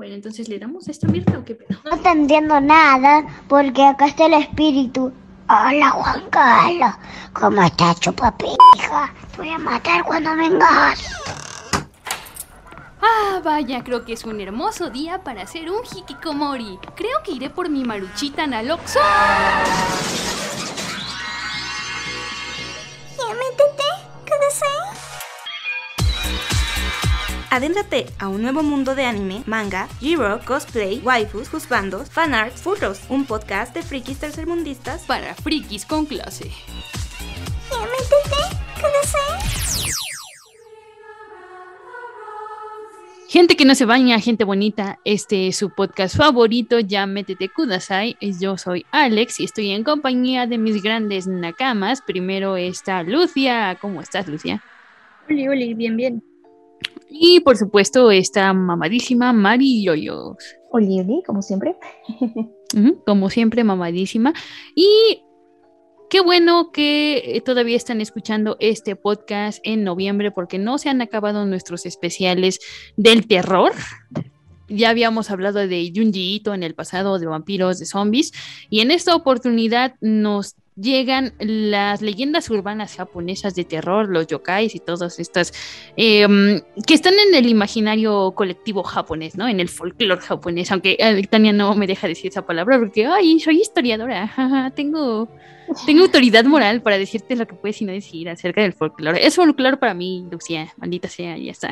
Bueno, entonces le damos esta mierda o qué pedo. No te entiendo nada porque acá está el espíritu. Hola Juan Carlos, ¿cómo estás chupapija? Te voy a matar cuando vengas. Ah, vaya, creo que es un hermoso día para hacer un hikikomori. Creo que iré por mi maruchita Naloxo. Adéntrate a un nuevo mundo de anime, manga, Giro, cosplay, waifus, juzbandos, fanarts, furros, un podcast de frikis tercermundistas Para frikis con clase. Gente que no se baña, gente bonita, este es su podcast favorito, ya métete kudasai. Yo soy Alex y estoy en compañía de mis grandes nakamas. Primero está Lucia. ¿Cómo estás, Lucia? Oli, oli, bien, bien. Y por supuesto está mamadísima Mari Yoyos. Oli, oli, como siempre. Como siempre, mamadísima. Y qué bueno que todavía están escuchando este podcast en noviembre porque no se han acabado nuestros especiales del terror. Ya habíamos hablado de Junji Ito en el pasado, de vampiros, de zombies, y en esta oportunidad nos llegan las leyendas urbanas japonesas de terror, los yokais y todas estas em, que están en el imaginario colectivo japonés, ¿no? En el folclore japonés, aunque eh, Tania no me deja decir esa palabra porque, ay, soy historiadora, jaja, tengo, tengo autoridad moral para decirte lo que puedes y no decir acerca del folclore. Es folclore para mí, Lucía, maldita sea, ya está.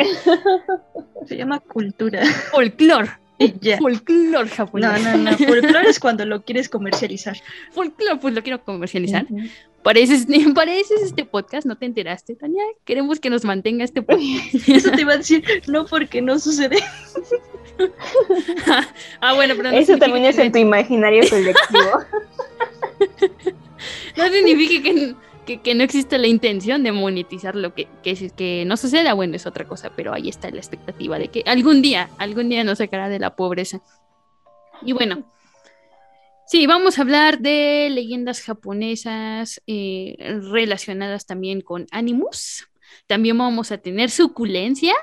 Se llama cultura. Folclore, Y ya. folclore japonés. No, no, no. Folclore es cuando lo quieres comercializar. Folclore, pues lo quiero comercializar. Ujú. Pareces, pareces este podcast, ¿no te enteraste, Tania? Queremos que nos mantenga este podcast. Eso te iba a decir, no porque no sucede. ah, bueno, pero no Eso también es que- en tu imaginario colectivo. No significa que, que, no existe la intención de monetizar lo que, que, que no suceda, bueno, es otra cosa, pero ahí está la expectativa de que algún día, algún día nos sacará de la pobreza. Y bueno, sí, vamos a hablar de leyendas japonesas eh, relacionadas también con Animus. También vamos a tener suculencia.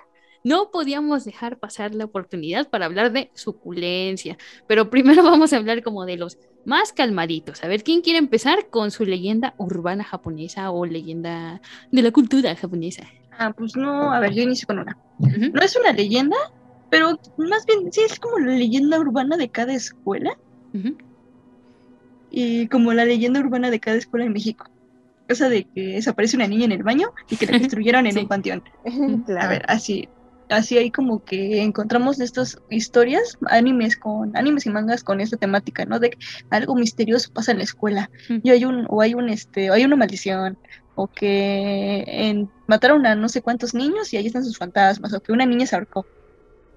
No podíamos dejar pasar la oportunidad para hablar de suculencia, pero primero vamos a hablar como de los más calmaditos. A ver, ¿quién quiere empezar con su leyenda urbana japonesa o leyenda de la cultura japonesa? Ah, pues no, a ver, yo inicio con una. No es una leyenda, pero más bien sí es como la leyenda urbana de cada escuela y como la leyenda urbana de cada escuela en México. Cosa de que desaparece una niña en el baño y que la destruyeron en Sí. un panteón. A ver, así, así hay como que encontramos estas historias, animes con, animes y mangas con esta temática, ¿no? De que algo misterioso pasa en la escuela, Mm. y hay un, o hay un este, o hay una maldición, o que en- mataron a no sé cuántos niños y ahí están sus fantasmas, o que una niña se ahorcó.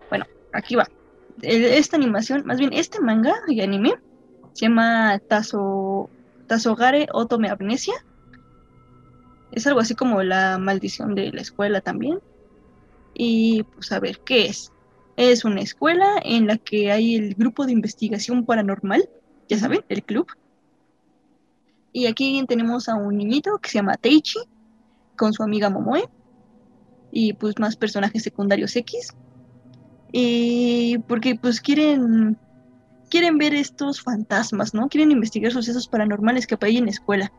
Bueno, aquí va. Esta animación, más bien este manga y anime, se llama Tazo, Tazogare Otome Amnesia. Es algo así como la maldición de la escuela también. Y pues a ver, ¿qué es? Es una escuela en la que hay el grupo de investigación paranormal, ya saben, el club. Y aquí tenemos a un niñito que se llama Teichi, con su amiga Momoe, y pues más personajes secundarios X. Y porque pues quieren, quieren ver estos fantasmas, ¿no? Quieren investigar sucesos paranormales que hay en la escuela.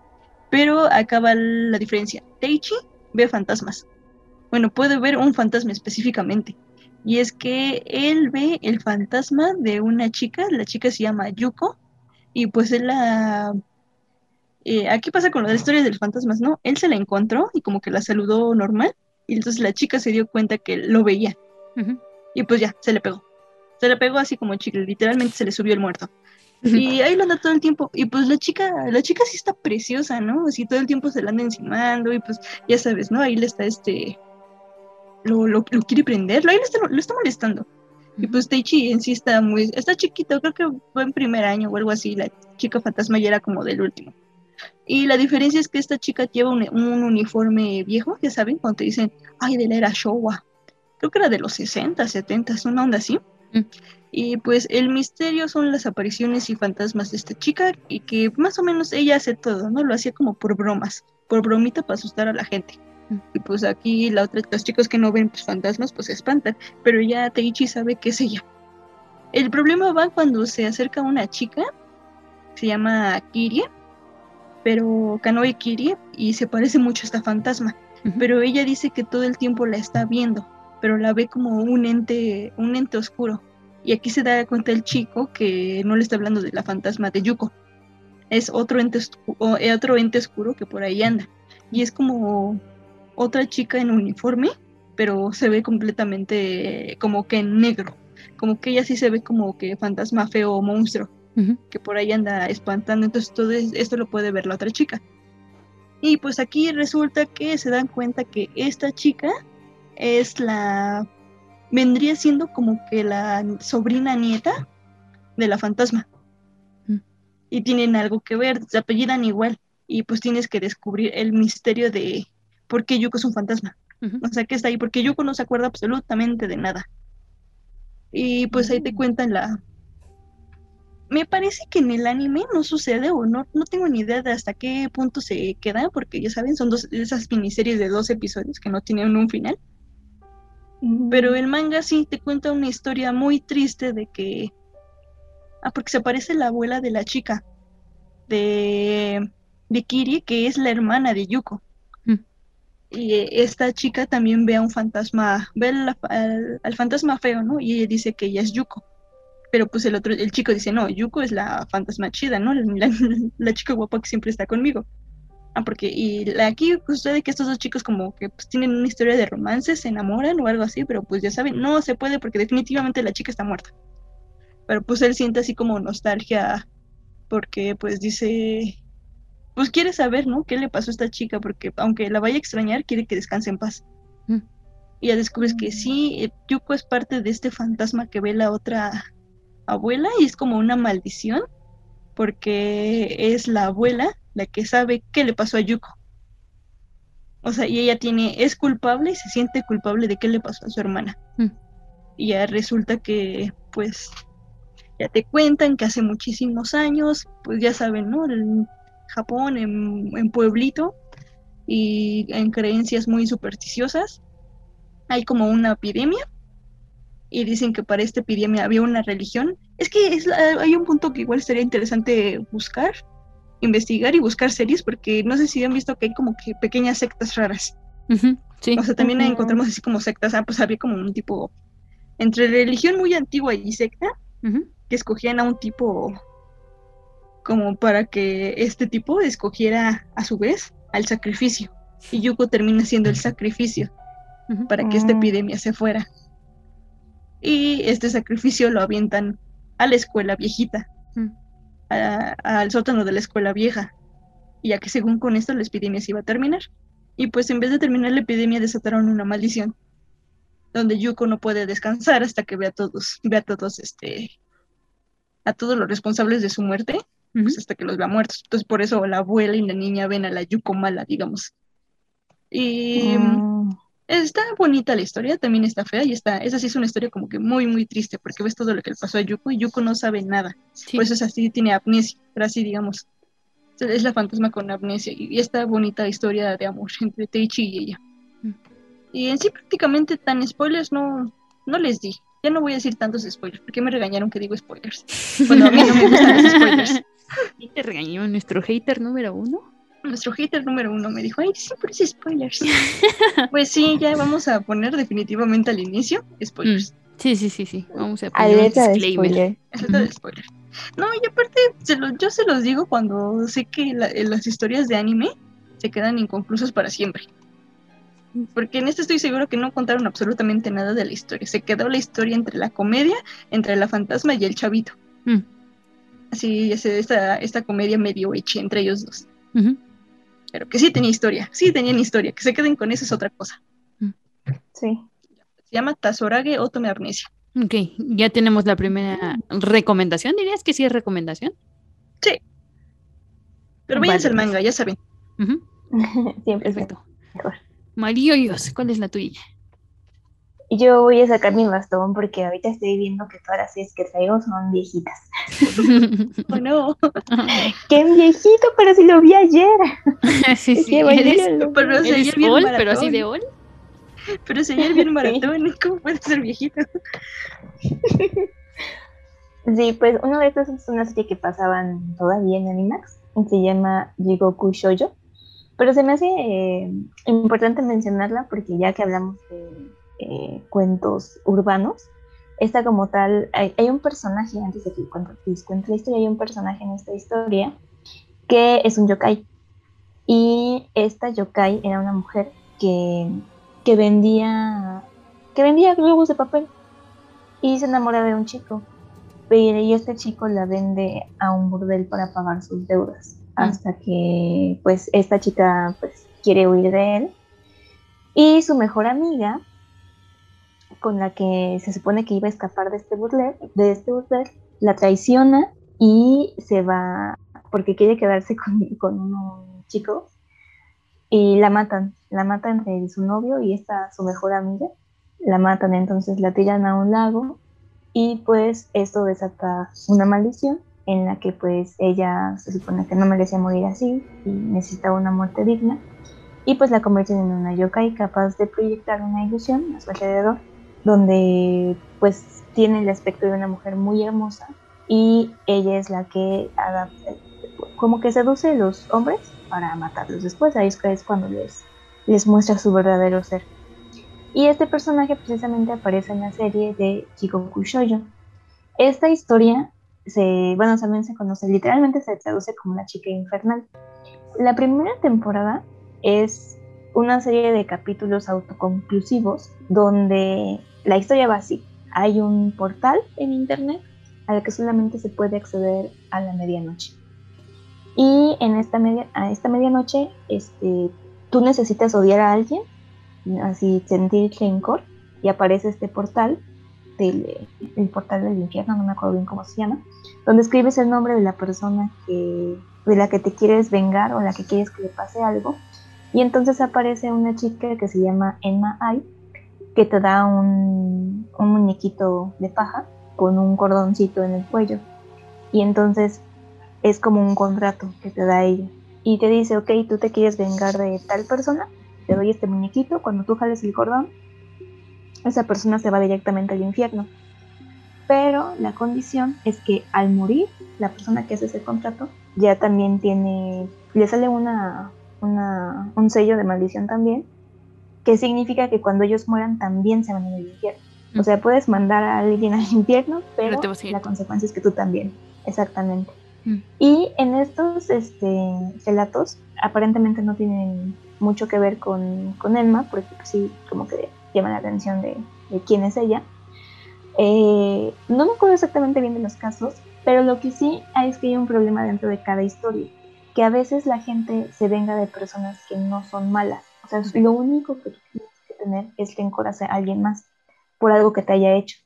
Pero acaba la diferencia. Teichi ve fantasmas. Bueno, puede ver un fantasma específicamente. Y es que él ve el fantasma de una chica, la chica se llama Yuko, y pues él la... eh, aquí pasa con las historias de los fantasmas, ¿no? Él se la encontró y como que la saludó normal, y entonces la chica se dio cuenta que lo veía, y pues ya, se le pegó. Se le pegó así como chicle, literalmente se le subió el muerto. Y ahí lo anda todo el tiempo. Y pues la chica, la chica sí está preciosa, ¿no? Así todo el tiempo se la anda encimando y pues ya sabes, ¿no? Ahí le está este... Lo, lo, lo quiere prender, ahí lo está, lo está molestando. Y pues Teichi en sí está muy, está chiquito, creo que fue en primer año o algo así, la chica fantasma ya era como del último. Y la diferencia es que esta chica lleva un, un uniforme viejo, ya saben, cuando te dicen, ay, de la era Showa. Creo que era de los 60, 70, una onda así. Mm. Y pues el misterio son las apariciones y fantasmas de esta chica y que más o menos ella hace todo, ¿no? Lo hacía como por bromas, por bromita para asustar a la gente. Y pues aquí la otra, los chicos que no ven pues, fantasmas pues se espantan, pero ya Teichi sabe que es ella. El problema va cuando se acerca una chica, se llama Kirie, pero Kanoe Kirie, y se parece mucho a esta fantasma, pero ella dice que todo el tiempo la está viendo, pero la ve como un ente, un ente oscuro. Y aquí se da cuenta el chico que no le está hablando de la fantasma de Yuko. Es otro ente, eh, otro ente oscuro que por ahí anda. Y es como otra chica en uniforme, pero se ve completamente como que en negro. Como que ella sí se ve como que fantasma feo o monstruo que por ahí anda espantando. Entonces todo es- esto lo puede ver la otra chica. Y pues aquí resulta que se dan cuenta que esta chica es la... vendría siendo como que la sobrina nieta de la fantasma. Mm. Y tienen algo que ver, se apellidan igual. Y pues tienes que descubrir el misterio de por qué Yuko es un fantasma. O sea, que está ahí, porque Yuko no se acuerda absolutamente de nada. Y pues ahí te Mm. cuentan la... Me parece que en el anime no sucede o no, no tengo ni idea de hasta qué punto se queda, porque ya saben, son dos, esas miniseries de dos episodios que no tienen un final. Pero el manga sí te cuenta una historia muy triste de que... Ah, porque se aparece la abuela de la chica, de, de Kiri, que es la hermana de Yuko. Y esta chica también ve a un fantasma, ve al, fantasma feo, ¿no? Y ella dice que ella es Yuko. Pero pues el otro, el chico dice, no, Yuko es la fantasma chida, ¿no? La, chica guapa que siempre está conmigo. Ah, porque, y aquí pues, sucede que estos dos chicos como que pues tienen una historia de romance, se enamoran o algo así, pero pues ya saben, no se puede porque definitivamente la chica está muerta. Pero pues él siente así como nostalgia porque pues dice, pues quiere saber, ¿no? ¿Qué le pasó a esta chica? Porque aunque la vaya a extrañar, quiere que descanse en paz. Mm. Y ya descubres que sí, eh, Yuko es parte de este fantasma que ve la otra abuela y es como una maldición porque es la abuela la que sabe qué le pasó a Yuko. O sea, y ella tiene, es culpable y se siente culpable de qué le pasó a su hermana. Mm. Y ya resulta que, pues, ya te cuentan que hace muchísimos años, pues ya saben, ¿no? En Japón, en, en pueblito, y en creencias muy supersticiosas, hay como una epidemia, y dicen que para esta epidemia había una religión. Es que es la- hay un punto que igual sería interesante buscar, investigar y buscar series, porque no sé si han visto que hay como que pequeñas sectas raras. Sí. O sea, también encontramos así como sectas, ah, pues había como un tipo, entre religión muy antigua y secta, que escogían a un tipo como para que este tipo escogiera a su vez al sacrificio. Y Yuko termina siendo el sacrificio para que esta Mm. epidemia se fuera. Y este sacrificio lo avientan a la escuela viejita, Mm. a- al sótano de la escuela vieja. Y ya que según con esto la epidemia se iba a terminar. Y pues en vez de terminar la epidemia desataron una maldición. Donde Yuko no puede descansar hasta que vea a todos, vea a todos este a todos los responsables de su muerte, Pues hasta que los vea muertos. Entonces por eso la abuela y la niña ven a la Yuko mala, digamos. Y Mm. Está bonita la historia, también está fea y está, esa sí es una historia como que muy, muy triste porque ves todo lo que le pasó a Yuko y Yuko no sabe nada. Sí. Por eso es así, tiene amnesia, pero así digamos. Es la fantasma con amnesia y, esta bonita historia de amor entre Teichi y ella. Mm. Y en sí prácticamente tan spoilers no, no les di. Ya no voy a decir tantos spoilers porque me regañaron que digo spoilers. Cuando a mí no me gustan los spoilers. Y te regañó nuestro hater número uno. Nuestro hater número uno me dijo, ay, siempre es spoilers. pues sí, ya vamos a poner definitivamente al inicio spoilers. Sí, sí, sí, sí. Vamos a poner un Alerta de disclaimer. de spoiler. No, y aparte, se lo- yo se los digo cuando sé que la- eh, las historias de anime se quedan inconclusas para siempre. Porque en este estoy seguro que no contaron absolutamente nada de la historia. Se quedó la historia entre la comedia, entre la fantasma y el chavito. Mm. Así, esta, esta comedia medio hecha entre ellos dos. Pero que sí tenía historia, sí tenían historia. Que se queden con eso es otra cosa. Sí. Se llama Tazorage Otome Amnesia. Ok, ya tenemos la primera recomendación. ¿Dirías que sí es recomendación? Pero váyanse al manga, ya saben. Ujú, Siempre Perfecto. mejor. Mariollos, ¿cuál es la tuya? Y Yo voy a sacar mi bastón porque ahorita estoy viendo que todas las series que traigo son viejitas. Oh, no. ¡Qué viejito! Pero si lo vi ayer. sí, Es sí, que eres, Evangelion- Pero eres bien old, pero así de old. Pero si ayer bien maratón, ¿cómo puede ser viejito? Sí, pues uno de estos es una serie que pasaban todavía en Animax. y Se llama Jigoku Shoujo. Pero se me hace eh, importante mencionarla porque ya que hablamos de eh, cuentos urbanos, esta como tal, hay, hay un personaje, antes de que cuente, les cuente la historia, hay un personaje en esta historia que es un yokai. Y esta yokai era una mujer que, que vendía que vendía globos de papel y se enamora de un chico. Y este chico la vende a un burdel para pagar sus deudas. Hasta que pues esta chica pues quiere huir de él. Y su mejor amiga, con la que se supone que iba a escapar de este burdel, de este la traiciona y se va porque quiere quedarse con, con un chico y la matan, la matan entre su novio y esta su mejor amiga, la matan, entonces la tiran a un lago y pues esto desata una maldición en la que pues ella se supone que no merecía morir así y necesitaba una muerte digna. Y pues la convierten en una yokai capaz de proyectar una ilusión a su alrededor donde pues tiene el aspecto de una mujer muy hermosa y ella es la que como que seduce a los hombres para matarlos después, ahí es, cuando les, les muestra su verdadero ser. Y este personaje precisamente aparece en la serie de Jigoku Shoujo. Esta historia se, bueno, también se conoce, literalmente se traduce como la chica infernal. La primera temporada es una serie de capítulos autoconclusivos donde la historia va así. Hay un portal en internet al que solamente se puede acceder a la medianoche. Y en esta, media, a esta medianoche este, tú necesitas odiar a alguien, así sentir rencor, y aparece este portal, del, el portal del infierno, no me acuerdo bien cómo se llama, donde escribes el nombre de la persona que, de la que te quieres vengar o la que quieres que le pase algo. Y entonces aparece una chica que se llama Enma Ai, que te da un, un muñequito de paja con un cordoncito en el cuello. Y entonces es como un contrato que te da ella. Y te dice, ok, tú te quieres vengar de tal persona, te doy este muñequito, cuando tú jales el cordón, esa persona se va directamente al infierno. Pero la condición es que al morir, la persona que hace ese contrato ya también tiene, le sale una, una, un sello de maldición también, que significa que cuando ellos mueran también se van al infierno. O sea, puedes mandar a alguien al infierno, pero, a ir la consecuencia es que tú también. Exactamente. Mm. Y en estos este, relatos aparentemente no tienen mucho que ver con, con Elma, porque pues, sí, como que llama la atención de, de quién es ella. Eh, no me acuerdo exactamente bien de los casos, pero lo que sí hay es que hay un problema dentro de cada historia, que a veces la gente se venga de personas que no son malas. O sea, lo único que tienes que tener es rencor hacia alguien más por algo que te haya hecho.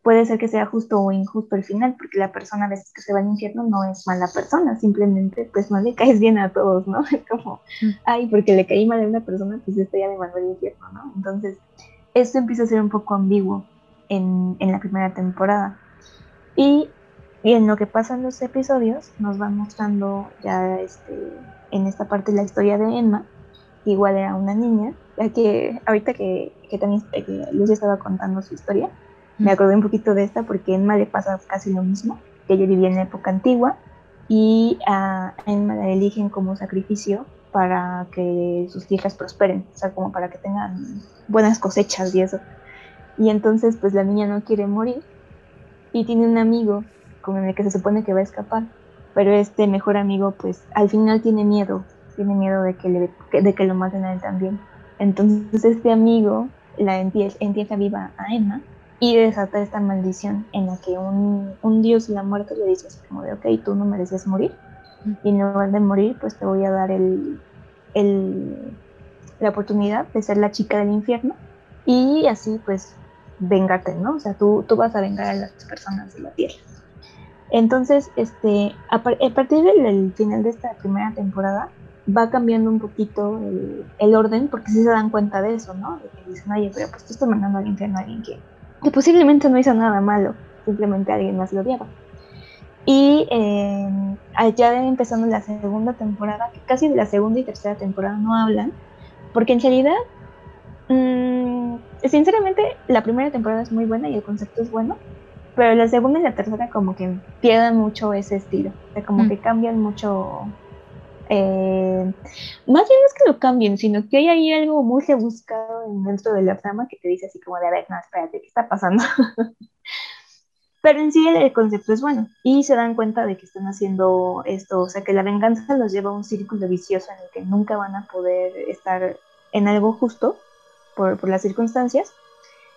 Puede ser que sea justo o injusto el final, porque la persona a veces que se va al infierno no es mala persona, simplemente pues no le caes bien a todos, ¿no? Es como, Mm. ay, porque le caí mal a una persona, pues esto ya me mandó al infierno, ¿no? Entonces, esto empieza a ser un poco ambiguo en, en la primera temporada. Y, y en lo que pasa en los episodios, nos van mostrando ya este, en esta parte la historia de Emma, que igual era una niña, ya que ahorita que, que también que Lucia estaba contando su historia, me Mm. acordé un poquito de esta porque a Emma le pasa casi lo mismo, que ella vivía en la época antigua y a Emma la eligen como sacrificio para que sus hijas prosperen, o sea, como para que tengan buenas cosechas y eso. Y entonces pues la niña no quiere morir y tiene un amigo con el que se supone que va a escapar, pero este mejor amigo pues al final tiene miedo, tiene miedo de que, le, de que lo maten a él también. Entonces este amigo la entierra viva a Emma y desata esta maldición en la que un, un dios de la muerte le dice así como de, ok, tú no mereces morir y en lugar de morir pues te voy a dar el, el- la oportunidad de ser la chica del infierno y así pues vengarte, ¿no? O sea, tú, tú vas a vengar a las personas de la Tierra. Entonces, este, a, partir del, final de esta primera temporada, va cambiando un poquito el, orden, porque sí se dan cuenta de eso, ¿no? De que dicen, oye, pero pues tú estás mandando al infierno a alguien que, que posiblemente no hizo nada malo, simplemente alguien más lo odiaba. Y eh, ya empezando la segunda temporada, casi de la segunda y tercera temporada no hablan, porque en realidad, mmm, sinceramente, la primera temporada es muy buena y el concepto es bueno, pero la segunda y la tercera como que pierden mucho ese estilo, o sea, como mm. que cambian mucho. Eh, más bien no es que lo cambien, sino que hay ahí algo muy rebuscado dentro de la trama que te dice así como de, a ver, no, espérate, ¿qué está pasando? Pero en sí el, concepto es bueno y se dan cuenta de que están haciendo esto, o sea que la venganza los lleva a un círculo vicioso en el que nunca van a poder estar en algo justo por, por las circunstancias.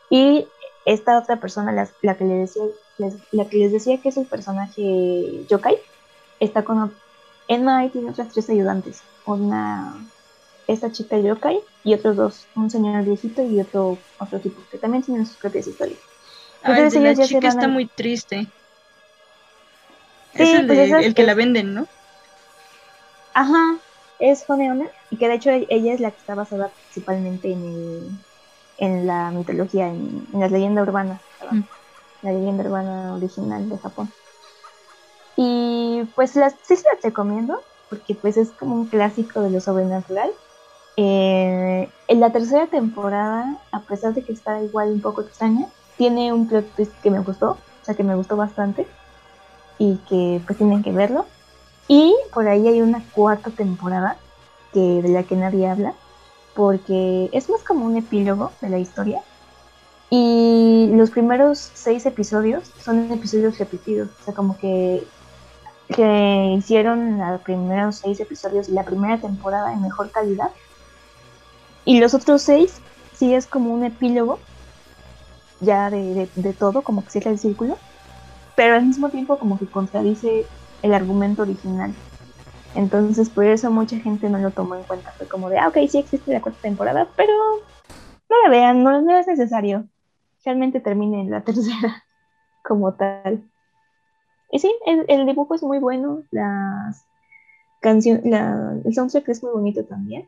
Y esta otra persona, la, la que, le decía, la que les decía que es el personaje Yokai, está con Enma y tiene otras tres ayudantes. Una, esta chica Yokai y otros dos, un señor viejito y otro, otro tipo, que también tienen sus propias historias. Ah, el de la chica está muy triste. es el, pues el que la venden, ¿no? Ajá, es Honeona, y que de hecho ella es la que está basada principalmente en, el, en la mitología, en, la leyenda urbana, mm. la leyenda urbana original de Japón. Y pues las, sí se las recomiendo, porque pues es como un clásico de lo sobrenatural. Eh, en la tercera temporada, a pesar de que está igual un poco extraña, tiene un plot twist que me gustó, o sea que me gustó bastante y que pues tienen que verlo. Y por ahí hay una cuarta temporada que de la que nadie habla, porque es más como un epílogo de la historia. Y los primeros seis episodios son episodios repetidos, o sea, como que, hicieron los primeros seis episodios de la primera temporada en mejor calidad. Y los otros seis sí es como un epílogo ya de, todo, como que cierra el círculo, pero al mismo tiempo como que contradice el argumento original. Entonces por eso mucha gente no lo tomó en cuenta. Fue como de, ah, ok, sí existe la cuarta temporada, pero no la vean, no, no es necesario. Realmente termine la tercera como tal. Y sí, el, el dibujo es muy bueno, las canciones, el soundtrack es muy bonito también.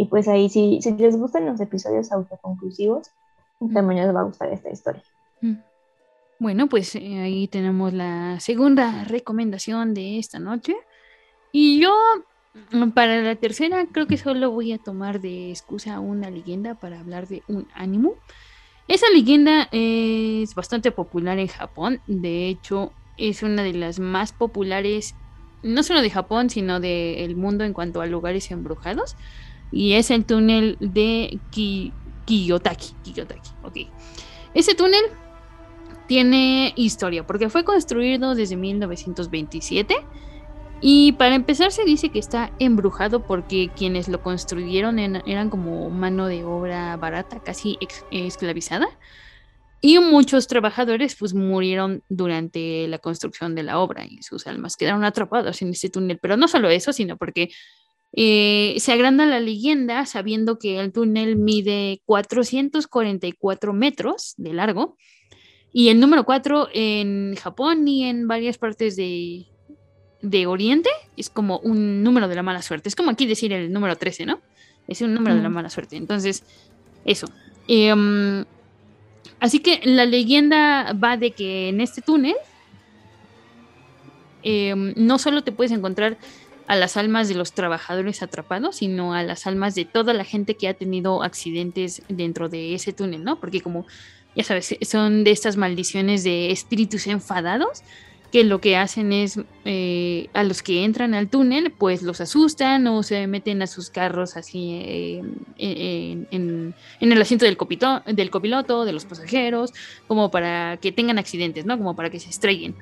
Y pues ahí, si, si les gustan los episodios autoconclusivos, también les va a gustar esta historia. Bueno, pues eh, ahí tenemos la segunda recomendación de esta noche. Y yo, mm, para la tercera, creo que solo voy a tomar de excusa una leyenda para hablar de un ánimo. Esa leyenda es bastante popular en Japón. De hecho, es una de las más populares, no solo de Japón, sino del mundo en cuanto a lugares embrujados y es el túnel de Kiyotaki. Kiyotaki, ok. Ese túnel tiene historia porque fue construido desde 1927 y para empezar se dice que está embrujado porque quienes lo construyeron eran como mano de obra barata, casi esclavizada. Y muchos trabajadores pues murieron durante la construcción de la obra y sus almas quedaron atrapadas en ese túnel. Pero no solo eso, sino porque eh, se agranda la leyenda sabiendo que el túnel mide 444 metros de largo y el número 4 en Japón y en varias partes de, de Oriente es como un número de la mala suerte. Es como aquí decir el número 13, ¿no? Es un número de la mala suerte. Entonces, eso. Em, así que la leyenda va de que en este túnel em, no solo te puedes encontrar a las almas de los trabajadores atrapados, sino a las almas de toda la gente que ha tenido accidentes dentro de ese túnel, ¿no? Porque como ya sabes, son de estas maldiciones de espíritus enfadados que lo que hacen es eh, a los que entran al túnel, pues los asustan o se meten a sus carros así eh, en, el asiento del, copito, del copiloto, de los pasajeros, como para que tengan accidentes, ¿no? Como para que se estrellen.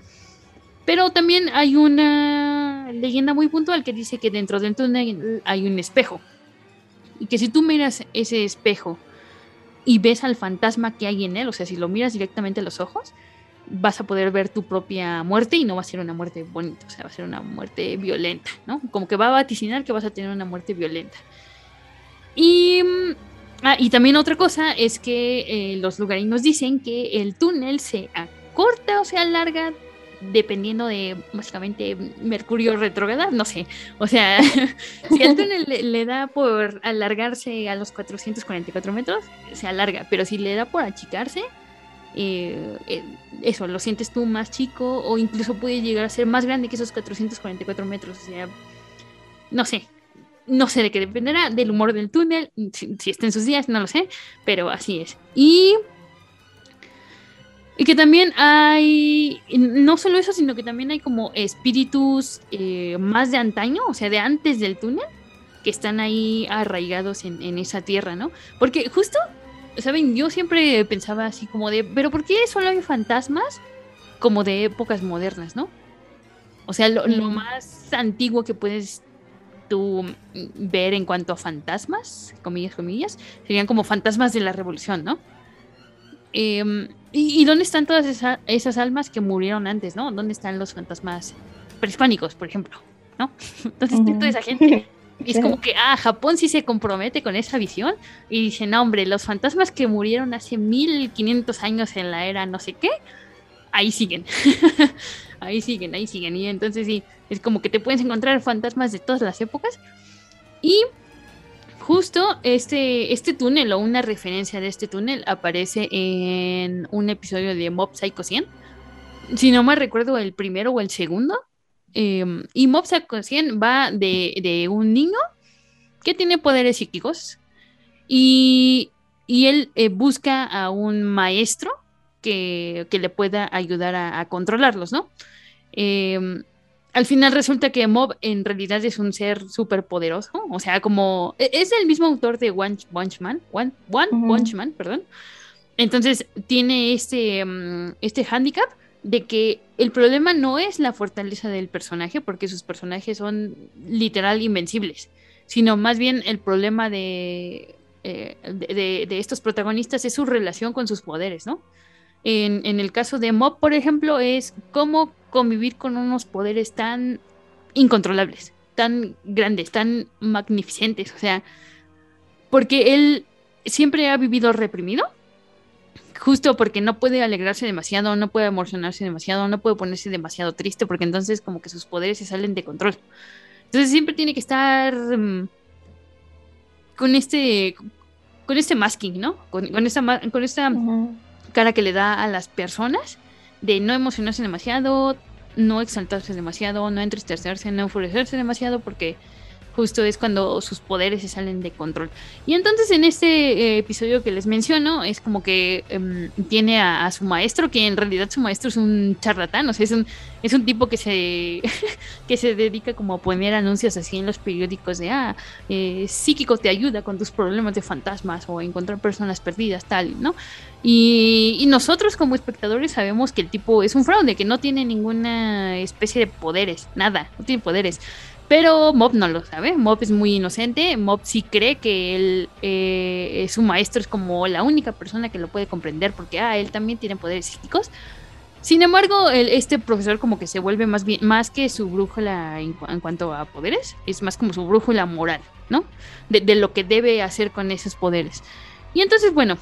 Pero también hay una leyenda muy puntual que dice que dentro del túnel hay un espejo. Y que si tú miras ese espejo y ves al fantasma que hay en él, o sea, si lo miras directamente a los ojos, vas a poder ver tu propia muerte y no va a ser una muerte bonita, o sea, va a ser una muerte violenta, ¿no? Como que va a vaticinar que vas a tener una muerte violenta. Y, mm, ah, y también otra cosa es que eh, los lugareños dicen que el túnel se acorta o se alarga dependiendo de básicamente Mercurio retrograda, no sé. O sea, si túnel le, le, da por alargarse a los 444 metros, se alarga, pero si le da por achicarse, eh, eh, eso, lo sientes tú más chico o incluso puede llegar a ser más grande que esos 444 metros. O sea, no sé. No sé de qué dependerá, del humor del túnel, si, está en sus días, no lo sé, pero así es. Y y que también hay, no solo eso, sino que también hay como espíritus eh, más de antaño, o sea, de antes del túnel, que están ahí arraigados en, en, esa tierra, ¿no? Porque justo ¿saben? Yo siempre pensaba así como de, pero ¿por qué solo hay fantasmas como de épocas modernas, no? O sea, lo, más antiguo que puedes tú ver en cuanto a fantasmas, comillas, comillas, serían como fantasmas de la revolución, ¿no? Em, y, dónde están todas esas almas que murieron antes, no? ¿Dónde están los fantasmas prehispánicos, por ejemplo? ¿No? Entonces, toda esa gente Y es como que, ah, Japón sí se compromete con esa visión y dice, no, hombre, los fantasmas que murieron hace 1500 años en la era no sé qué, ahí siguen. ahí siguen, ahí siguen. Y entonces sí, es como que te puedes encontrar fantasmas de todas las épocas. Y justo este, este túnel o una referencia de este túnel aparece en un episodio de Mob Psycho 100. Si no me recuerdo el primero o el segundo, Em, y Mob Psycho 100 va de, un niño que tiene poderes psíquicos y, él eh, busca a un maestro que, le pueda ayudar a, controlarlos, ¿no? Em, al final resulta que Mob en realidad es un ser súper poderoso, o sea, como e, es el mismo autor de One Punch Man, One, Punch Man, perdón. Entonces tiene este, em, este handicap de que el problema no es la fortaleza del personaje, porque sus personajes son literal invencibles, sino más bien el problema de, eh, de, estos protagonistas es su relación con sus poderes, ¿no? En, en, el caso de Mob, por ejemplo, es cómo convivir con unos poderes tan incontrolables, tan grandes, tan magnificentes, o sea, porque él siempre ha vivido reprimido justo porque no puede alegrarse demasiado, no puede emocionarse demasiado, no puede ponerse demasiado triste, porque entonces como que sus poderes se salen de control. Entonces siempre tiene que estar mm, con este con este masking, ¿no? Con, esta, con esta cara que le da a las personas de no emocionarse demasiado, no exaltarse demasiado, no entristecerse, no enfurecerse demasiado, porque justo es cuando sus poderes se salen de control. Y entonces en este eh, episodio que les menciono, es como que em, tiene a, su maestro, que en realidad su maestro es un charlatán, o sea, es un, es un tipo que se, que se dedica como a poner anuncios así en los periódicos de, ah, eh, psíquico te ayuda con tus problemas de fantasmas o encontrar personas perdidas, tal, ¿no? Y, y nosotros como espectadores sabemos que el tipo es un fraude, que no tiene ninguna especie de poderes, nada, no tiene poderes. Pero Mob no lo sabe, Mob es muy inocente, Mob sí cree que él, eh, su maestro es como la única persona que lo puede comprender porque ah, él también tiene poderes psíquicos. Sin embargo, este profesor como que se vuelve más bien, más que su brújula en, cuanto a poderes, es más como su brújula moral, ¿no? De, lo que debe hacer con esos poderes. Y entonces, bueno,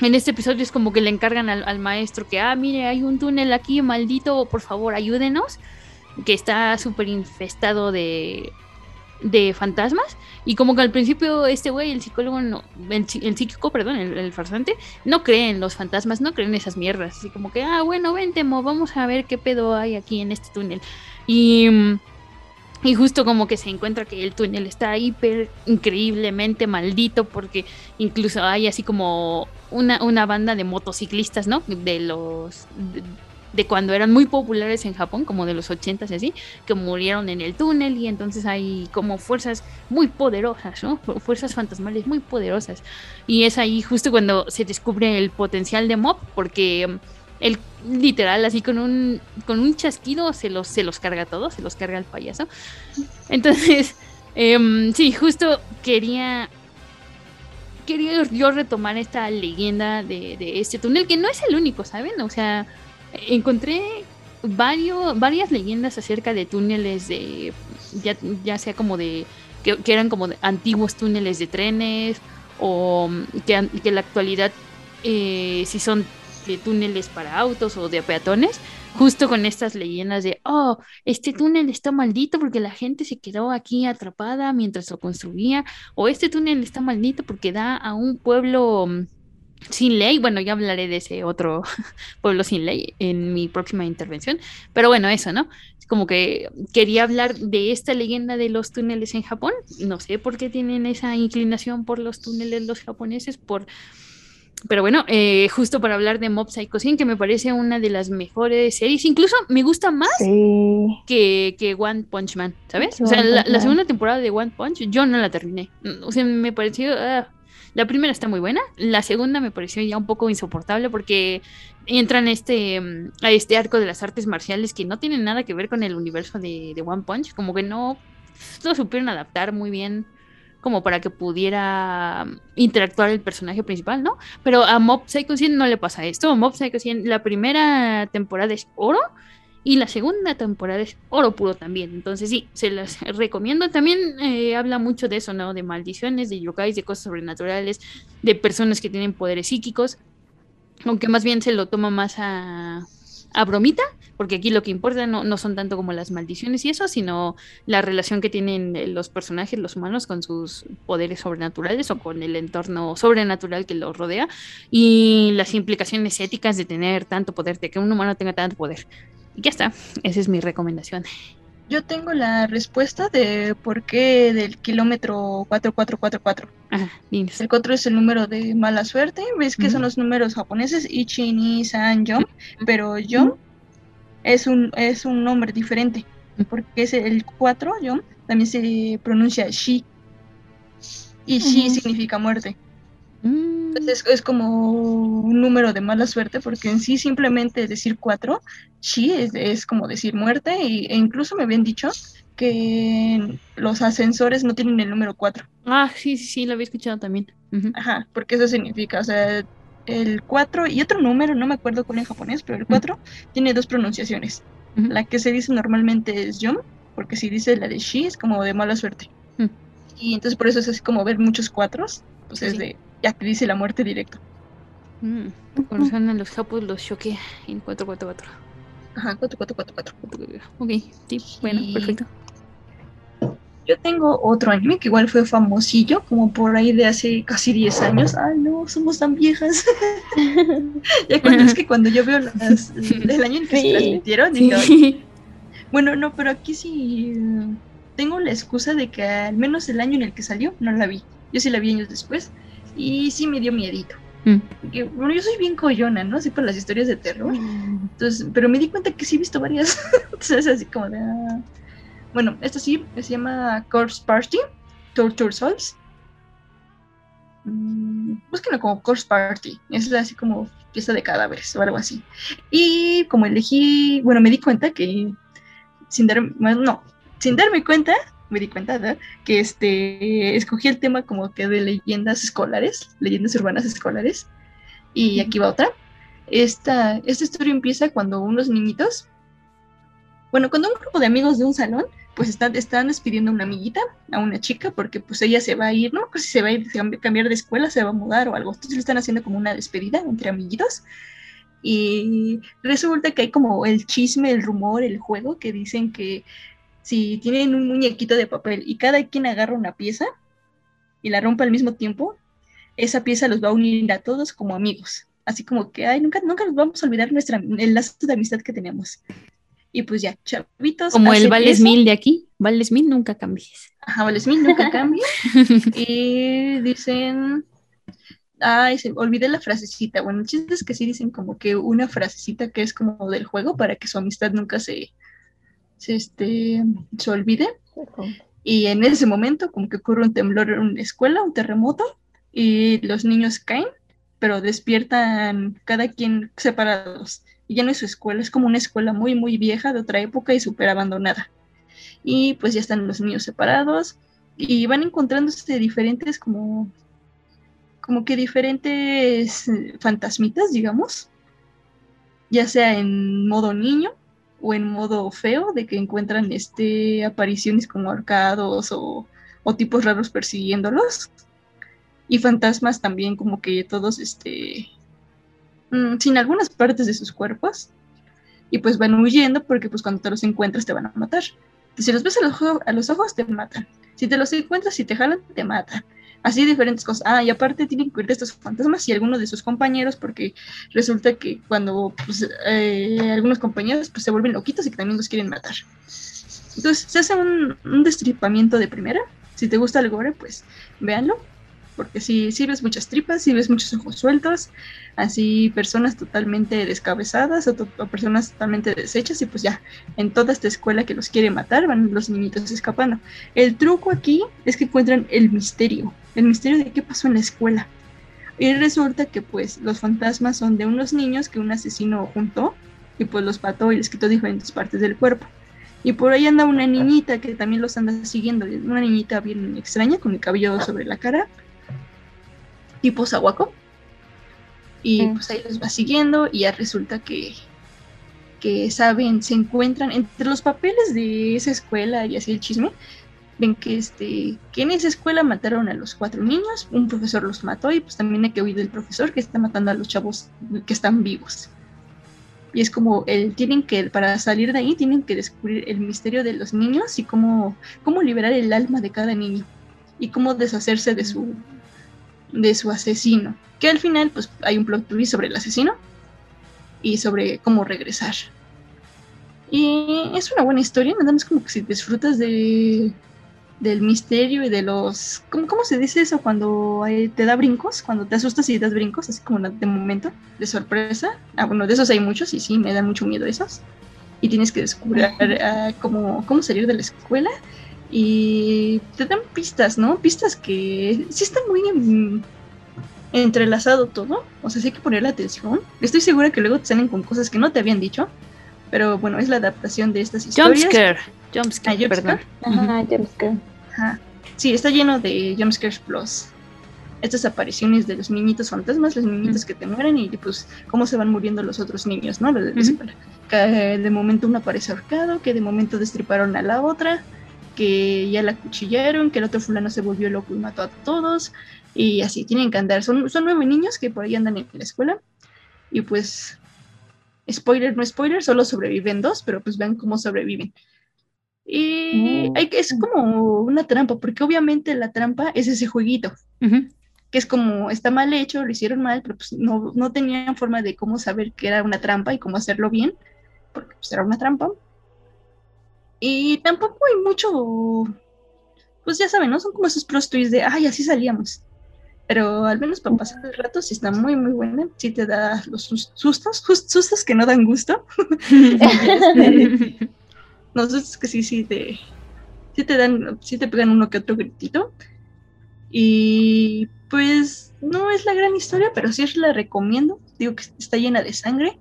en este episodio es como que le encargan al, al maestro que, ah, mire, hay un túnel aquí, maldito, por favor, ayúdenos que está súper infestado de, de fantasmas y como que al principio este güey, el psicólogo, no, el, psíquico, perdón, el, farsante, no cree en los fantasmas, no cree en esas mierdas, así como que, ah, bueno, ven Temo, vamos a ver qué pedo hay aquí en este túnel. Y, y justo como que se encuentra que el túnel está hiper increíblemente maldito porque incluso hay así como una, una banda de motociclistas, ¿no? De los cuando eran muy populares en Japón, como de los 80 y así, que murieron en el túnel y entonces hay como fuerzas muy poderosas, ¿no? Fuerzas fantasmales muy poderosas. Y es ahí justo cuando se descubre el potencial de Mob, porque mm, él literal así con un con un chasquido se los se los carga todos, se los carga el payaso. Entonces, em, sí, justo quería quería yo retomar esta leyenda de, de este túnel, que no es el único, ¿saben? O sea, encontré varios, varias leyendas acerca de túneles de, ya, sea como de, que, eran como de antiguos túneles de trenes o que, que en la actualidad eh, si son de túneles para autos o de peatones, justo con estas leyendas de, oh, este túnel está maldito porque la gente se quedó aquí atrapada mientras lo construía, o este túnel está maldito porque da a un pueblo sin ley, bueno, ya hablaré de ese otro pueblo sin ley en mi próxima intervención, pero bueno, eso, ¿no? Como que quería hablar de esta leyenda de los túneles en Japón, no sé por qué tienen esa inclinación por los túneles los japoneses, por... Pero bueno, eh, justo para hablar de Mob Psycho 100, que me parece una de las mejores series, incluso me gusta más que, que, One Punch Man, ¿sabes? o sea, la, segunda temporada de One Punch yo no la terminé. O sea, me pareció... Ah, la primera está muy buena, la segunda me pareció ya un poco insoportable porque entran este, mm, a este arco de las artes marciales que no tienen nada que ver con el universo de, One Punch, como que no lo supieron adaptar muy bien como para que pudiera mm, interactuar el personaje principal, ¿no? Pero a Mob Psycho 100 no le pasa esto. A Mob Psycho 100 la primera temporada es oro y la segunda temporada es oro puro también. Entonces sí, se las recomiendo. También eh, habla mucho de eso, ¿no? De maldiciones, de yokais, de cosas sobrenaturales, de personas que tienen poderes psíquicos. Aunque más bien se lo toma más a, a bromita, porque aquí lo que importa no, no, son tanto como las maldiciones y eso, sino la relación que tienen eh, los personajes, los humanos, con sus poderes sobrenaturales o con el entorno sobrenatural que los rodea y las implicaciones éticas de tener tanto poder, de que un humano tenga tanto poder. Y ya está, esa es mi recomendación. Yo tengo la respuesta de por qué del kilómetro 4444. Ajá, el 4 es el número de mala suerte. Ves que son los números japoneses, Ichi, Ni, San, Yom. Pero Yom es, un, es un nombre diferente. Porque es el 4, Yom, también se pronuncia Shi. Y Shi significa muerte. Mm. Es, es, como un número de mala suerte porque en sí simplemente decir cuatro, sí, es, como decir muerte y, e incluso me habían dicho que los ascensores no tienen el número cuatro. Ah, sí, sí, sí, lo había escuchado también. Ajá, porque eso significa, o sea, el 4 y otro número, no me acuerdo cuál en japonés, pero el 4 tiene dos pronunciaciones. La que se dice normalmente es yom, porque si dice la de shi es como de mala suerte. Y entonces por eso es así como ver muchos cuatros, pues es de ya que dice la muerte directo. Mm, cuando suenan los japos los choque en 444. Ajá, 4444. Ok, sí, bueno, perfecto. Yo tengo otro anime que igual fue famosillo, como por ahí de hace casi 10 años. Ay, no, somos tan viejas. ya cuando es que cuando yo veo las, del año en que se transmitieron, bueno, no, pero aquí sí tengo la excusa de que al menos el año en el que salió no la vi. Yo sí la vi años después y sí me dio miedito. Mm. bueno, yo soy bien coyona, ¿no? Así por las historias de terror. Entonces, pero me di cuenta que sí he visto varias. Entonces, así como de. Ah. Bueno, esto sí se llama Corpse Party, Torture Souls. Mm, búsquenlo como Corpse Party. Es así como fiesta de cadáveres o algo así. Y como elegí, bueno, me di cuenta que sin darme, no, sin darme cuenta, me di cuenta ¿verdad? que este, escogí el tema como que de leyendas escolares, leyendas urbanas escolares, y aquí va otra. Esta, esta historia empieza cuando unos niñitos, bueno, cuando un grupo de amigos de un salón, pues están, están despidiendo a una amiguita, a una chica, porque pues ella se va a ir, ¿no? Pues si se va a ir, a cambiar de escuela, se va a mudar o algo. Entonces le están haciendo como una despedida entre amiguitos. Y resulta que hay como el chisme, el rumor, el juego que dicen que si tienen un muñequito de papel y cada quien agarra una pieza y la rompe al mismo tiempo, esa pieza los va a unir a todos como amigos. Así como que, ay, nunca, nunca nos vamos a olvidar nuestra, el lazo de amistad que tenemos. Y pues ya, chavitos. Como el hacen Vales eso. Mil de aquí. Vales Mil nunca cambies. Ajá, Vale Smith nunca cambia. y dicen. Ay, se olvidé la frasecita. Bueno, el chiste es que sí dicen como que una frasecita que es como del juego para que su amistad nunca se, se, este, se olvide. Y en ese momento, como que ocurre un temblor en una escuela, un terremoto, y los niños caen, pero despiertan cada quien separados. Y ya no es su escuela, es como una escuela muy, muy vieja de otra época y súper abandonada y pues ya están los niños separados y van encontrándose diferentes como como que diferentes eh, fantasmitas, digamos, ya sea en modo niño o en modo feo, de que encuentran este apariciones como arcados o, o tipos raros persiguiéndolos. Y fantasmas también como que todos este mm, sin algunas partes de sus cuerpos. Y pues van huyendo porque pues cuando te los encuentras te van a matar. Si los ves a los, a los ojos, te matan. Si te los encuentras y te jalan, te matan. Así diferentes cosas. Ah, y aparte tienen que huir de estos fantasmas y algunos de sus compañeros, porque resulta que cuando pues, eh, algunos compañeros pues, se vuelven loquitos y que también los quieren matar. Entonces se hace un, un destripamiento de primera. Si te gusta el gore, pues véanlo. Porque si, si ves muchas tripas, si ves muchos ojos sueltos, así personas totalmente descabezadas o, to- personas totalmente deshechas y pues ya, en toda esta escuela que los quiere matar van los niñitos escapando. El truco aquí es que encuentran el misterio, el misterio de qué pasó en la escuela. Y resulta que pues los fantasmas son de unos niños que un asesino juntó y pues los mató y les quitó diferentes partes del cuerpo. Y por ahí anda una niñita que también los anda siguiendo, una niñita bien extraña con el cabello sobre la cara, tipo Sawako. Y pues ahí los va siguiendo y ya resulta que, que saben, se encuentran entre los papeles de esa escuela y así el chisme, ven que, este, que en esa escuela mataron a los cuatro niños, un profesor los mató y pues también hay que huir del profesor que está matando a los chavos que están vivos. Y es como, el, tienen que, para salir de ahí, tienen que descubrir el misterio de los niños y cómo, cómo liberar el alma de cada niño y cómo deshacerse de su, de su asesino. Que al final, pues hay un plot twist sobre el asesino y sobre cómo regresar. Y es una buena historia, nada más como que si disfrutas de, del misterio y de los... ¿Cómo, cómo se dice eso cuando te da brincos? Cuando te asustas y das brincos, así como de momento, de sorpresa. Ah, bueno, de esos hay muchos y sí, me dan mucho miedo esos. Y tienes que descubrir ah, cómo, cómo salir de la escuela. Y te dan pistas, ¿no? Pistas que sí están muy mm, entrelazado todo. O sea, sí hay que ponerle atención. Estoy segura que luego te salen con cosas que no te habían dicho. Pero bueno, es la adaptación de estas historias. Jumpscare. Jumpscare, Ah, perdón. Ajá, jumpscare. Ajá. Sí, está lleno de jumpscares plus. Estas apariciones de los niñitos fantasmas, los niñitos que te mueren y pues cómo se van muriendo los otros niños, ¿no? Los de. Que de momento uno aparece ahorcado, que de momento destriparon a la otra, que ya la cuchillaron, que el otro fulano se volvió loco y mató a todos. Y así, tienen que andar. Son, son nueve niños que por ahí andan en la escuela. Y pues, spoiler, no spoiler, solo sobreviven dos, pero pues vean cómo sobreviven. Y hay que, es como una trampa, porque obviamente la trampa es ese jueguito, que es como está mal hecho, lo hicieron mal, pero pues no, no tenían forma de cómo saber que era una trampa y cómo hacerlo bien, porque pues era una trampa. Y tampoco hay mucho, pues ya saben, ¿no? Son como esos plus twists de, ay, así salíamos. Pero al menos para pasar el rato sí está muy, muy buena. Sí te da los sus- sustos, sus- sustos que no dan gusto. No sustos que sí, sí te, sí te dan, sí te pegan uno que otro gritito. Y pues no es la gran historia, pero sí la recomiendo. Digo que está llena de sangre.